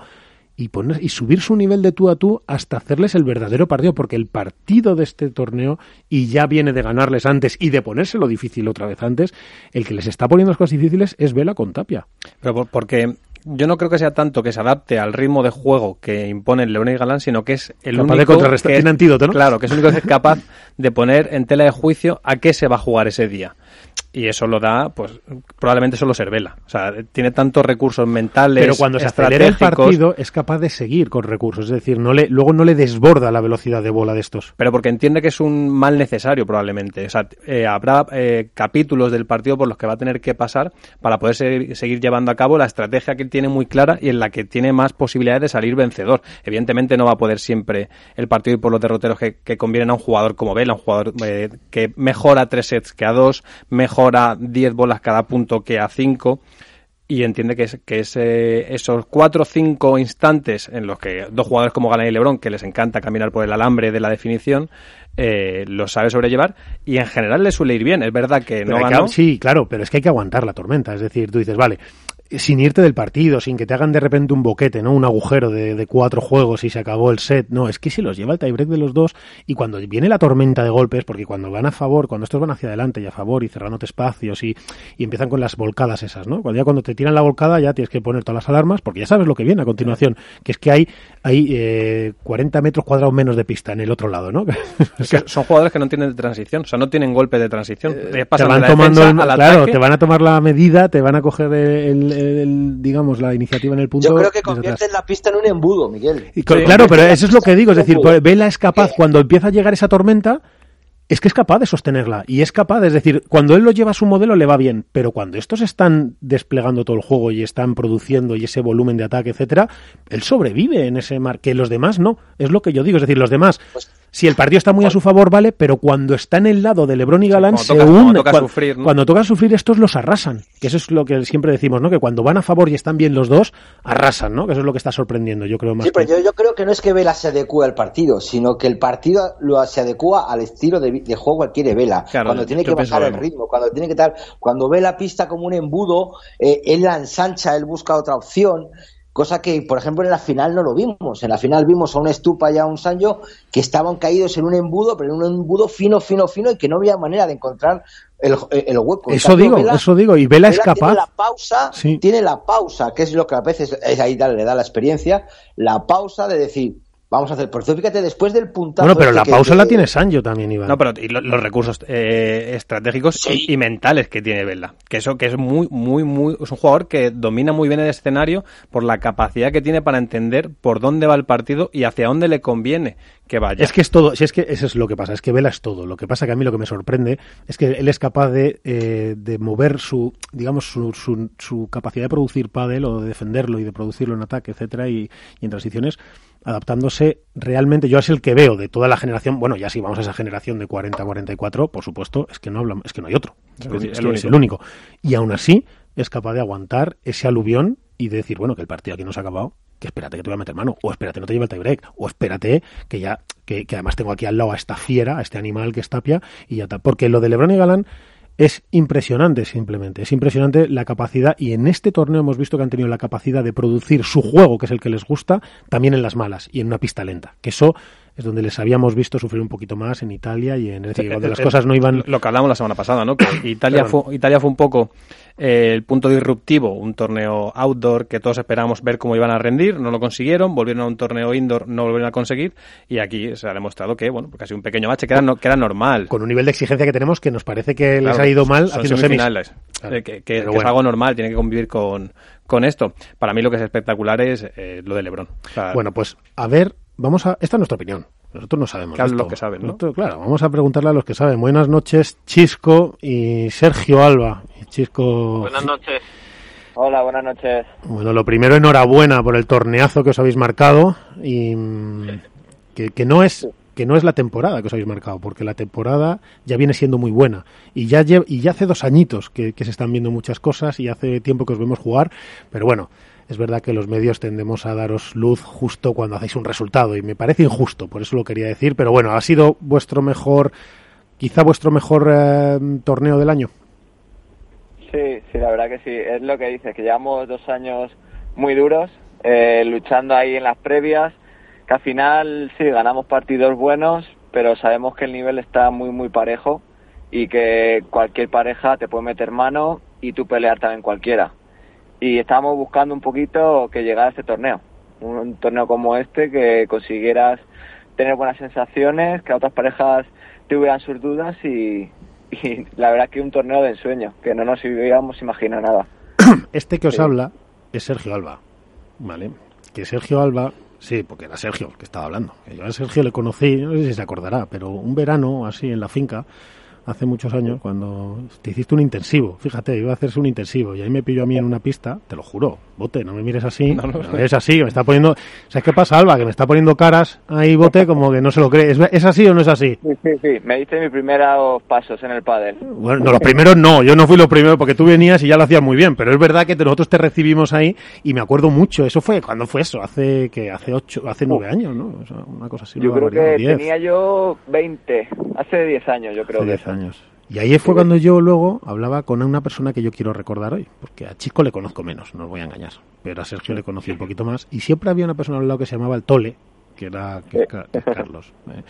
A: y, poner, y subir su nivel de tú a tú hasta hacerles el verdadero partido, porque el partido de este torneo, y ya viene de ganarles antes y de ponérselo difícil otra vez antes, el que les está poniendo las cosas difíciles es Vela con Tapia.
H: Pero porque yo no creo que sea tanto que se adapte al ritmo de juego que imponen León y Galán, sino que es el
A: Capaz
H: único
A: de contrarrestar,
H: que
A: tiene antídoto, ¿no?
H: Claro, que es el único que es capaz de poner en tela de juicio a qué se va a jugar ese día. Y eso lo da, pues, probablemente solo Cervela. O sea, tiene tantos recursos mentales,
A: Pero cuando se acelera el partido es capaz de seguir con recursos, es decir, no le, luego no le desborda la velocidad de bola de estos.
H: Pero porque entiende que es un mal necesario, probablemente. O sea, eh, habrá eh, capítulos del partido por los que va a tener que pasar para poder seguir, seguir llevando a cabo la estrategia que él tiene muy clara y en la que tiene más posibilidades de salir vencedor. Evidentemente no va a poder siempre el partido ir por los derroteros que, que convienen a un jugador como Vela, un jugador eh, que mejora tres sets que a dos, mejora 10 bolas cada punto que a cinco y entiende que, es, que ese- esos cuatro o cinco instantes en los que dos jugadores como Galán y Lebron, que les encanta caminar por el alambre de la definición, eh, lo sabe sobrellevar y en general le suele ir bien. Es verdad que
A: Pero
H: no
A: hay que-
H: ganó.
A: sí, claro, pero es que hay que aguantar la tormenta. Es decir, tú dices, vale, sin irte del partido, sin que te hagan de repente un boquete, ¿no? Un agujero de, de cuatro juegos y se acabó el set. No, es que si los lleva el tiebreak de los dos y cuando viene la tormenta de golpes, porque cuando van a favor, cuando estos van hacia adelante y a favor y cerrándote espacios y, y empiezan con las volcadas esas, ¿no? Cuando ya cuando te tiran la volcada ya tienes que poner todas las alarmas porque ya sabes lo que viene a continuación, que es que hay, hay eh, 40 metros cuadrados menos de pista en el otro lado, ¿no?
H: Es que son jugadores que no tienen transición, o sea, no tienen golpe de transición. Eh,
A: te
H: pasan de
A: van
H: la
A: tomando
H: defensa
A: el-
H: al
A: claro te van a tomar la medida te van a coger el, el- el, digamos la iniciativa en el punto
B: Yo creo que convierten la pista en un embudo, Miguel.
A: Y claro pero eso es lo que digo es decir pues, Vela es capaz cuando empieza a llegar esa tormenta es que es capaz de sostenerla y es capaz, es decir, cuando él lo lleva a su modelo le va bien, pero cuando estos están desplegando todo el juego y están produciendo y ese volumen de ataque, etcétera, él sobrevive en ese mar, que los demás no, es lo que yo digo, es decir, los demás, si el partido está muy a su favor, vale, pero cuando está en el lado de Lebron y Galán
H: cuando
A: se
H: toca- cuando sufrir, ¿no?
A: cuando toca sufrir estos los arrasan, que eso es lo que siempre decimos, ¿no? Que cuando van a favor y están bien los dos, arrasan, ¿no? Que eso es lo que está sorprendiendo, yo creo más.
B: Sí, pero
A: que-
B: yo, yo creo que no es que Vela se adecue al partido, sino que el partido lo, se adecua al estilo de, juego que quiere Vela.
H: Claro,
B: cuando tiene que bajar el ritmo, cuando tiene que tal, cuando ve la pista como un embudo, eh, él la ensancha, él busca otra opción. Cosa que, por ejemplo, en la final no lo vimos. En la final vimos a un Estupa y a un Sancho que estaban caídos en un embudo, pero en un embudo fino, fino, fino y que no había manera de encontrar el, el hueco.
A: Eso
B: cambio,
A: digo,
B: Vela-
A: eso digo, y Vela es
B: Vela
A: capaz.
B: Tiene la pausa,
A: Sí.
B: tiene la pausa, que es lo que a veces es ahí da- le da la experiencia, la pausa de decir, vamos a hacer, por eso fíjate, después del puntazo.
A: Bueno, pero
B: este
A: la
B: que-
A: pausa
B: que-
A: la tiene Sancho también, Iván.
H: No, pero y lo- los recursos eh, estratégicos y, y mentales que tiene Vela. Que eso que es muy, muy, muy. Es un jugador que domina muy bien el escenario por la capacidad que tiene para entender por dónde va el partido y hacia dónde le conviene que vaya.
A: Es que es todo, si es que eso es lo que pasa, es que Vela es todo. Lo que pasa que a mí lo que me sorprende es que él es capaz de, eh, de mover su, digamos, su, su, su capacidad de producir pádel o de defenderlo y de producirlo en ataque, etcétera, y, y en transiciones, adaptándose realmente. Yo es el que veo de toda la generación, bueno, ya si vamos a esa generación de 40-44, por supuesto, es que no hablamos, es que no hay otro. Es,
H: El único.
A: es que es el único. Y aún así es capaz de aguantar ese aluvión y de decir, bueno, que el partido aquí no se ha acabado, que espérate que te voy a meter mano, o espérate no te lleve el tiebreak, o espérate que ya, que, que además tengo aquí al lado a esta fiera, a este animal que es Tapia, y ya está. Porque lo de Lebron y Galán es impresionante simplemente, es impresionante la capacidad, y en este torneo hemos visto que han tenido la capacidad de producir su juego, que es el que les gusta, también en las malas y en una pista lenta, que eso es donde les habíamos visto sufrir un poquito más en Italia y en es decir, cuando las cosas no iban
H: Lo que hablamos la semana pasada, ¿no? Que Italia, fue, Italia fue un poco eh, el punto disruptivo, un torneo outdoor que todos esperábamos ver cómo iban a rendir, no lo consiguieron, volvieron a un torneo indoor, no lo volvieron a conseguir, y aquí se ha demostrado que, bueno, sido un pequeño bache que era, no- que era normal.
A: con un nivel de exigencia que tenemos que nos parece que les ha ido mal haciendo semis.
H: semifinales,
A: Claro.
H: eh, que, que-
A: Pero
H: que es algo normal, tiene que convivir con, con esto. Para mí lo que es espectacular es eh, lo de Lebron. O sea,
A: Bueno, pues a ver, vamos a. Esta es nuestra opinión. Nosotros no sabemos. Esto.
H: los que saben, ¿no?
A: Nosotros, claro, vamos a preguntarle a los que saben. Buenas noches, Chisco y Sergio Alba. Chisco.
L: noches. Hola, buenas noches.
A: Bueno, lo primero, enhorabuena por el torneazo que os habéis marcado y mm, que, que no es que no es la temporada que os habéis marcado, porque la temporada ya viene siendo muy buena y ya lle- y ya hace dos añitos que, que se están viendo muchas cosas y hace tiempo que os vemos jugar, pero bueno, es verdad que los medios tendemos a daros luz justo cuando hacéis un resultado y me parece injusto, por eso lo quería decir, pero bueno, ha sido vuestro mejor, quizá vuestro mejor eh, torneo del año.
L: Sí, sí, la verdad que sí. Es lo que dices, que llevamos dos años muy duros, eh, luchando ahí en las previas, que al final sí, ganamos partidos buenos, pero sabemos que el nivel está muy, muy parejo y que cualquier pareja te puede meter mano y tú pelear también cualquiera. Y estábamos buscando un poquito que llegara a este torneo. Un, un torneo como este que consiguieras tener buenas sensaciones, que a otras parejas tuvieran sus dudas y, y la verdad que un torneo de ensueño, que no nos hubiéramos imaginado nada.
A: Este que os
L: Sí.
A: habla es Sergio Alba, ¿vale? Que Sergio Alba, sí, porque era Sergio el que estaba hablando. Yo a Sergio le conocí, no sé si se acordará, pero un verano así en la finca, hace muchos años, cuando te hiciste un intensivo, fíjate, iba a hacerse un intensivo y ahí me pilló a mí en una pista, te lo juro, bote, no me mires así, no, me mires así, que me está poniendo, ¿sabes qué pasa, Alba? Que me está poniendo caras ahí, bote, como que no se lo cree. ¿Es, es así o no es así?
L: Sí, sí, sí. Me diste mis primeros pasos en el pádel.
A: Bueno, no, los primeros no, yo no fui los primeros porque tú venías y ya lo hacías muy bien, pero es verdad que nosotros te recibimos ahí y me acuerdo mucho, eso fue, ¿cuándo fue eso? Hace que hace ocho, hace nueve años, ¿no? O sea, una cosa así.
L: Yo creo que
A: diez,
L: tenía yo 20, hace 10 años yo creo
A: hace
L: que
A: años. Y ahí fue cuando yo luego hablaba con una persona que yo quiero recordar hoy, porque a Chisco le conozco menos, no os voy a engañar, pero a Sergio le conocí un poquito más y siempre había una persona al lado que se llamaba el Tole, que era que- Carlos, eh,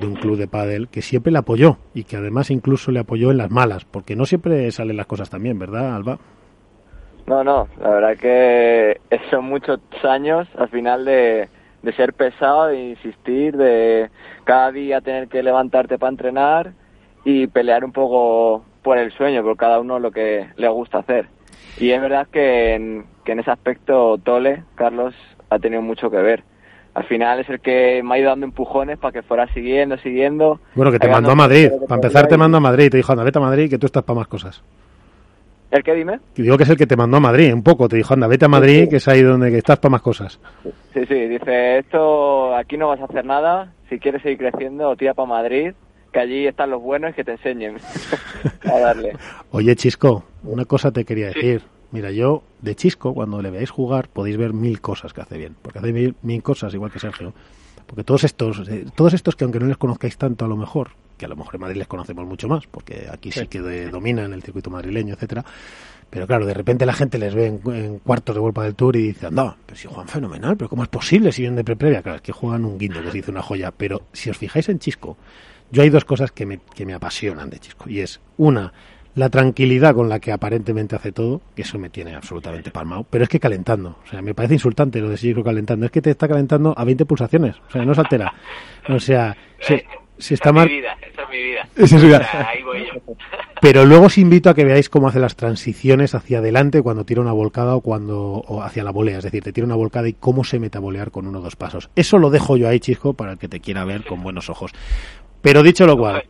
A: de un club de pádel, que siempre le apoyó y que además incluso le apoyó en las malas, porque no siempre salen las cosas tan bien, ¿verdad, Alba?
L: No, no, la verdad que son muchos años al final de, de ser pesado, de insistir, de cada día tener que levantarte para entrenar y pelear un poco por el sueño, por cada uno lo que le gusta hacer. Y es verdad que en, que en ese aspecto Tole, Carlos, ha tenido mucho que ver. Al final es el que me ha ido dando empujones para que fuera siguiendo, siguiendo.
A: Bueno, que te mandó a Madrid. Para empezar, te mandó a Madrid. Te dijo, anda, vete a Madrid, que tú estás para más cosas.
L: ¿El qué dime?
A: Digo que es el que te mandó a Madrid, un poco. Te dijo, anda, vete a Madrid, que es ahí donde que estás para más cosas.
L: Sí, sí, dice, esto aquí no vas a hacer nada, si quieres seguir creciendo, tira para Madrid, que allí están los buenos y que te enseñen a darle.
A: Oye, Chisco, una cosa te quería decir. Mira, yo de Chisco, cuando le veáis jugar, podéis ver mil cosas que hace bien. Porque hace mil, mil cosas, igual que Sergio. Porque todos estos, eh, todos estos que aunque no les conozcáis tanto a lo mejor, que a lo mejor en Madrid les conocemos mucho más, porque aquí sí, que de- dominan el circuito madrileño, etcétera. Pero claro, de repente la gente les ve en, en cuartos de World del Tour y dice, anda, pero si juegan fenomenal, pero ¿cómo es posible si vienen de pre-previa? Claro, es que juegan un guindo, que se dice una joya. Pero si os fijáis en Chisco, yo hay dos cosas que me, que me apasionan de Chisco. Y es, una, la tranquilidad con la que aparentemente hace todo, que eso me tiene absolutamente palmado, pero es que calentando. O sea, me parece insultante lo de Chisco calentando. Es que te está calentando a 20 pulsaciones. O sea, no se altera. O sea, se, se está mal.
M: es mi vida, esa es mi vida.
A: Esa es su vida.
M: O sea, ahí voy yo.
A: Pero luego os invito a que veáis cómo hace las transiciones hacia adelante cuando tira una volcada o cuando o hacia la volea, es decir, te tira una volcada y cómo se mete a volear con uno o dos pasos. Eso lo dejo yo ahí, Chisco, para el que te quiera ver con buenos ojos. Pero dicho lo cual,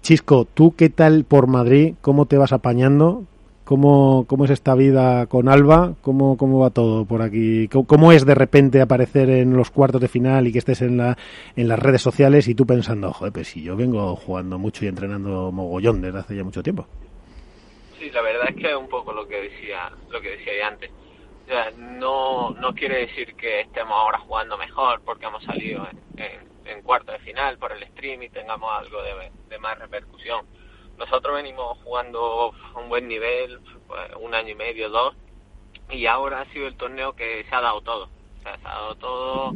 A: Chisco, ¿tú qué tal por Madrid? ¿Cómo te vas apañando? ¿Cómo, cómo es esta vida con Alba? ¿Cómo, ¿Cómo va todo por aquí? ¿Cómo, es de repente aparecer en los cuartos de final y que estés en, la, en las redes sociales y tú pensando, joder, pues si yo vengo jugando mucho y entrenando mogollón desde hace ya mucho tiempo?
M: Sí, la verdad es que es un poco lo que decía, lo que decía antes. O sea, no, no quiere decir que estemos ahora jugando mejor porque hemos salido en, en, en cuarto de final por el stream y tengamos algo de, de más repercusión. Nosotros venimos jugando a un buen nivel, pues, un año y medio, dos, y ahora ha sido el torneo que se ha dado todo. Se ha dado todo,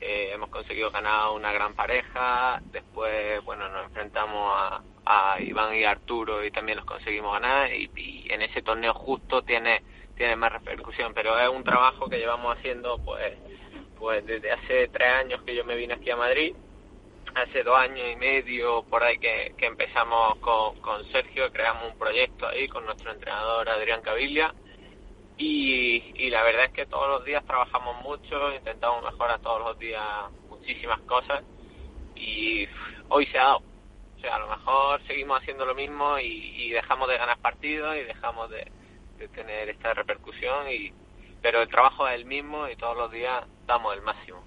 M: eh, hemos conseguido ganar una gran pareja, después, bueno, nos enfrentamos a, a Iván y Arturo y también los conseguimos ganar y, y en ese torneo justo tiene tiene más repercusión, pero es un trabajo que llevamos haciendo pues pues desde hace tres años que yo me vine aquí a Madrid, hace dos años y medio por ahí que, empezamos con, con Sergio, creamos un proyecto ahí con nuestro entrenador Adrián Cavilla y, y la verdad es que todos los días trabajamos mucho, intentamos mejorar todos los días muchísimas cosas y hoy se ha dado. O sea, a lo mejor seguimos haciendo lo mismo y, y dejamos de ganar partidos y dejamos de, de tener esta repercusión y pero el trabajo es el mismo y todos los días damos el máximo.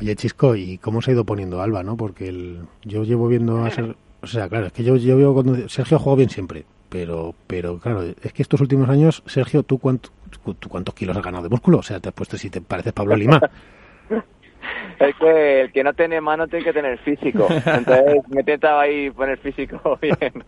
A: Oye, Chisco, ¿y cómo se ha ido poniendo Alba, no? Porque el, yo llevo viendo a Ser- O sea, claro, es que yo, yo veo cuando... Sergio jugado bien siempre, pero, pero claro, es que estos últimos años, Sergio, ¿tú, cuánto, tú cuántos kilos has ganado de músculo? O sea, te has puesto si te pareces Pablo Lima.
L: Es que el que no tiene mano tiene que tener físico. Entonces me intentaba ahí poner físico bien.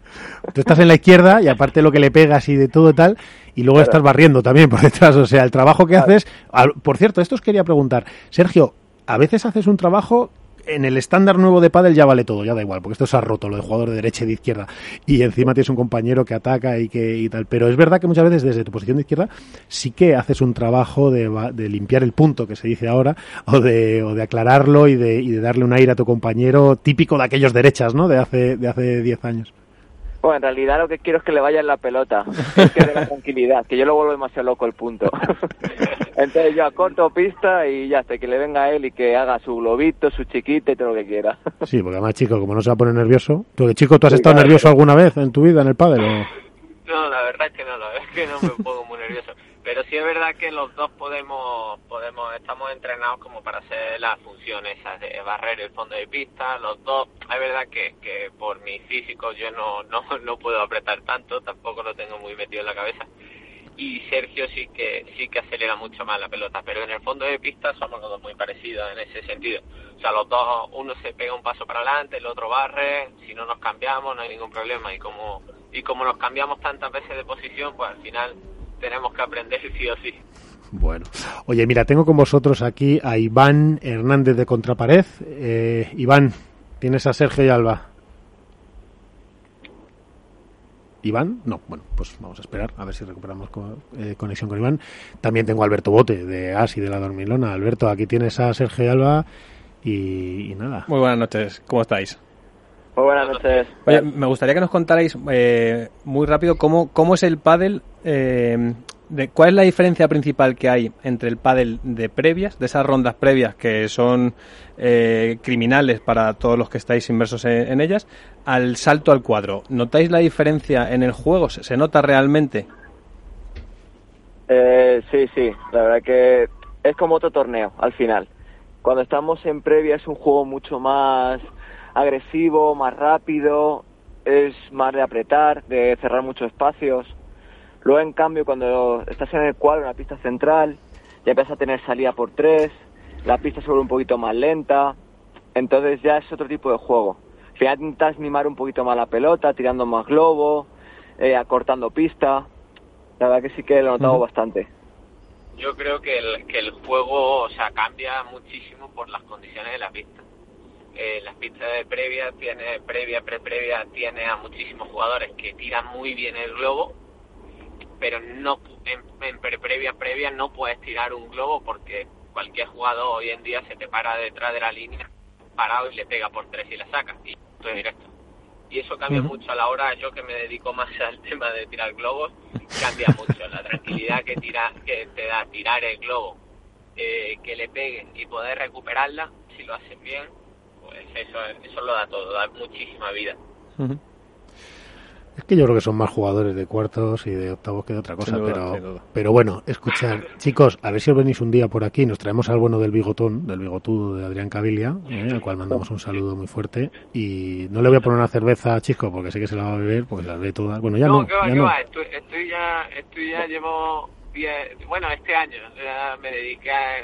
A: Tú estás en la izquierda y aparte lo que le pegas y de todo tal, y luego
L: Claro.
A: estás barriendo también por detrás. O sea, el trabajo que haces... al- Por cierto, esto os quería preguntar. Sergio, a veces haces un trabajo en el estándar nuevo de pádel ya vale todo, ya da igual, porque esto se ha roto, lo de jugador de derecha y de izquierda, y encima tienes un compañero que ataca y que y tal. Pero es verdad que muchas veces desde tu posición de izquierda sí que haces un trabajo de, de limpiar el punto que se dice ahora, o de, o de aclararlo y de, y de darle un aire a tu compañero típico de aquellos derechas, ¿no? De hace, de hace 10 años.
L: Bueno, en realidad lo que quiero es que le vaya en la pelota, que dé la tranquilidad, que yo lo vuelvo demasiado loco el punto. Entonces yo acorto pista y ya sé, que le venga a él y que haga su globito, su chiquita y todo lo que quiera.
A: Sí, porque además, chico, como no se va a poner nervioso. ¿Tú, chico, tú has
L: Sí,
A: estado
L: claro.
A: nervioso alguna vez en tu vida en el pádel? o?
M: No, la verdad es que no, la verdad es que no me pongo muy nervioso. Pero sí es verdad que los dos podemos, podemos, estamos entrenados como para hacer las funciones esas de barrer el fondo de pista. Los dos, es verdad que, que por mi físico yo no, no, no puedo apretar tanto, tampoco lo tengo muy metido en la cabeza. Y Sergio sí que, sí que acelera mucho más la pelota, pero en el fondo de pista somos los dos muy parecidos en ese sentido. O sea, los dos, uno se pega un paso para adelante, el otro barre, si no nos cambiamos no hay ningún problema. Y como, y como nos cambiamos tantas veces de posición, pues al final tenemos que aprender sí o sí.
A: Bueno. Oye, mira, tengo con vosotros aquí a Iván Hernández de Contrapared. Eh, Iván, tienes a Sergio y Alba. Iván, no, bueno, pues vamos a esperar a ver si recuperamos co- eh, conexión con Iván. También tengo a Alberto Bote de AS y de la Dormilona. Alberto, aquí tienes a Sergio y Alba y, y nada.
H: Muy buenas noches, ¿cómo estáis?
L: Muy buenas noches.
H: Oye, me gustaría que nos contarais eh, muy rápido cómo, cómo es el pádel, eh, de, cuál es la diferencia principal que hay entre el pádel de previas, de esas rondas previas que son eh, criminales para todos los que estáis inmersos en, en ellas, al salto al cuadro. ¿Notáis la diferencia en el juego? ¿Se, se nota realmente?
L: Eh, sí, sí, la verdad que es como otro torneo al final. Cuando estamos en previa es un juego mucho más agresivo, más rápido, es más de apretar, de cerrar muchos espacios. Luego, en cambio, cuando estás en el cuadro, en la pista central, ya empiezas a tener salida por tres, la pista se vuelve un poquito más lenta, entonces ya es otro tipo de juego. Al final intentas mimar un poquito más la pelota, tirando más globo, eh, acortando pista. La verdad que sí que lo he notado bastante.
M: Yo creo que el, que el juego o sea, cambia muchísimo por las condiciones de la pista. Eh, las pistas de previa, tiene, previa, pre-previa, tiene a muchísimos jugadores que tiran muy bien el globo, pero no en, en pre-previa, previa no puedes tirar un globo porque cualquier jugador hoy en día se te para detrás de la línea parado y le pega por tres y la saca. Y es directo. Y eso cambia mucho a la hora, yo que me dedico más al tema de tirar globos, cambia mucho. La tranquilidad que, tira, que te da tirar el globo, eh, que le peguen y poder recuperarla, si lo haces bien, pues eso, eso lo da todo, da muchísima vida.
A: Es que yo creo que son más jugadores de cuartos y de octavos que de otra cosa,
H: duda,
A: pero, pero bueno, escuchar, chicos, a ver si os venís un día por aquí, nos traemos al bueno del bigotón, del bigotudo de Adrián Cabilia, eh, al cual mandamos un saludo muy fuerte, y no le voy a poner una cerveza a Chico, porque sé que se la va a beber, porque las ve todas, bueno, ya no,
M: que va,
A: ya
M: que
A: no.
M: va, estoy, estoy ya, estoy ya llevo, diez- bueno, este año ya me dediqué a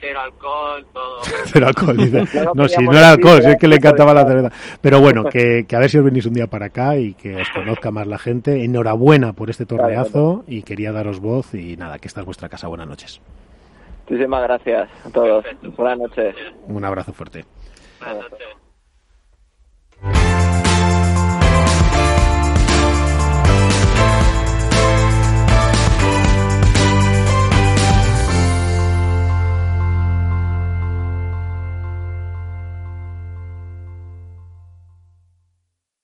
M: cero alcohol, todo.
A: Pero alcohol, dice.
M: No
A: si no era alcohol, si es que le encantaba la cerveza. Pero bueno, que, que a ver si os venís un día para acá y que os conozca más la gente. Enhorabuena por este torneazo y quería daros voz y nada, que esta es vuestra casa. Buenas noches.
L: Muchísimas gracias a todos. Buenas noches.
A: Un abrazo fuerte.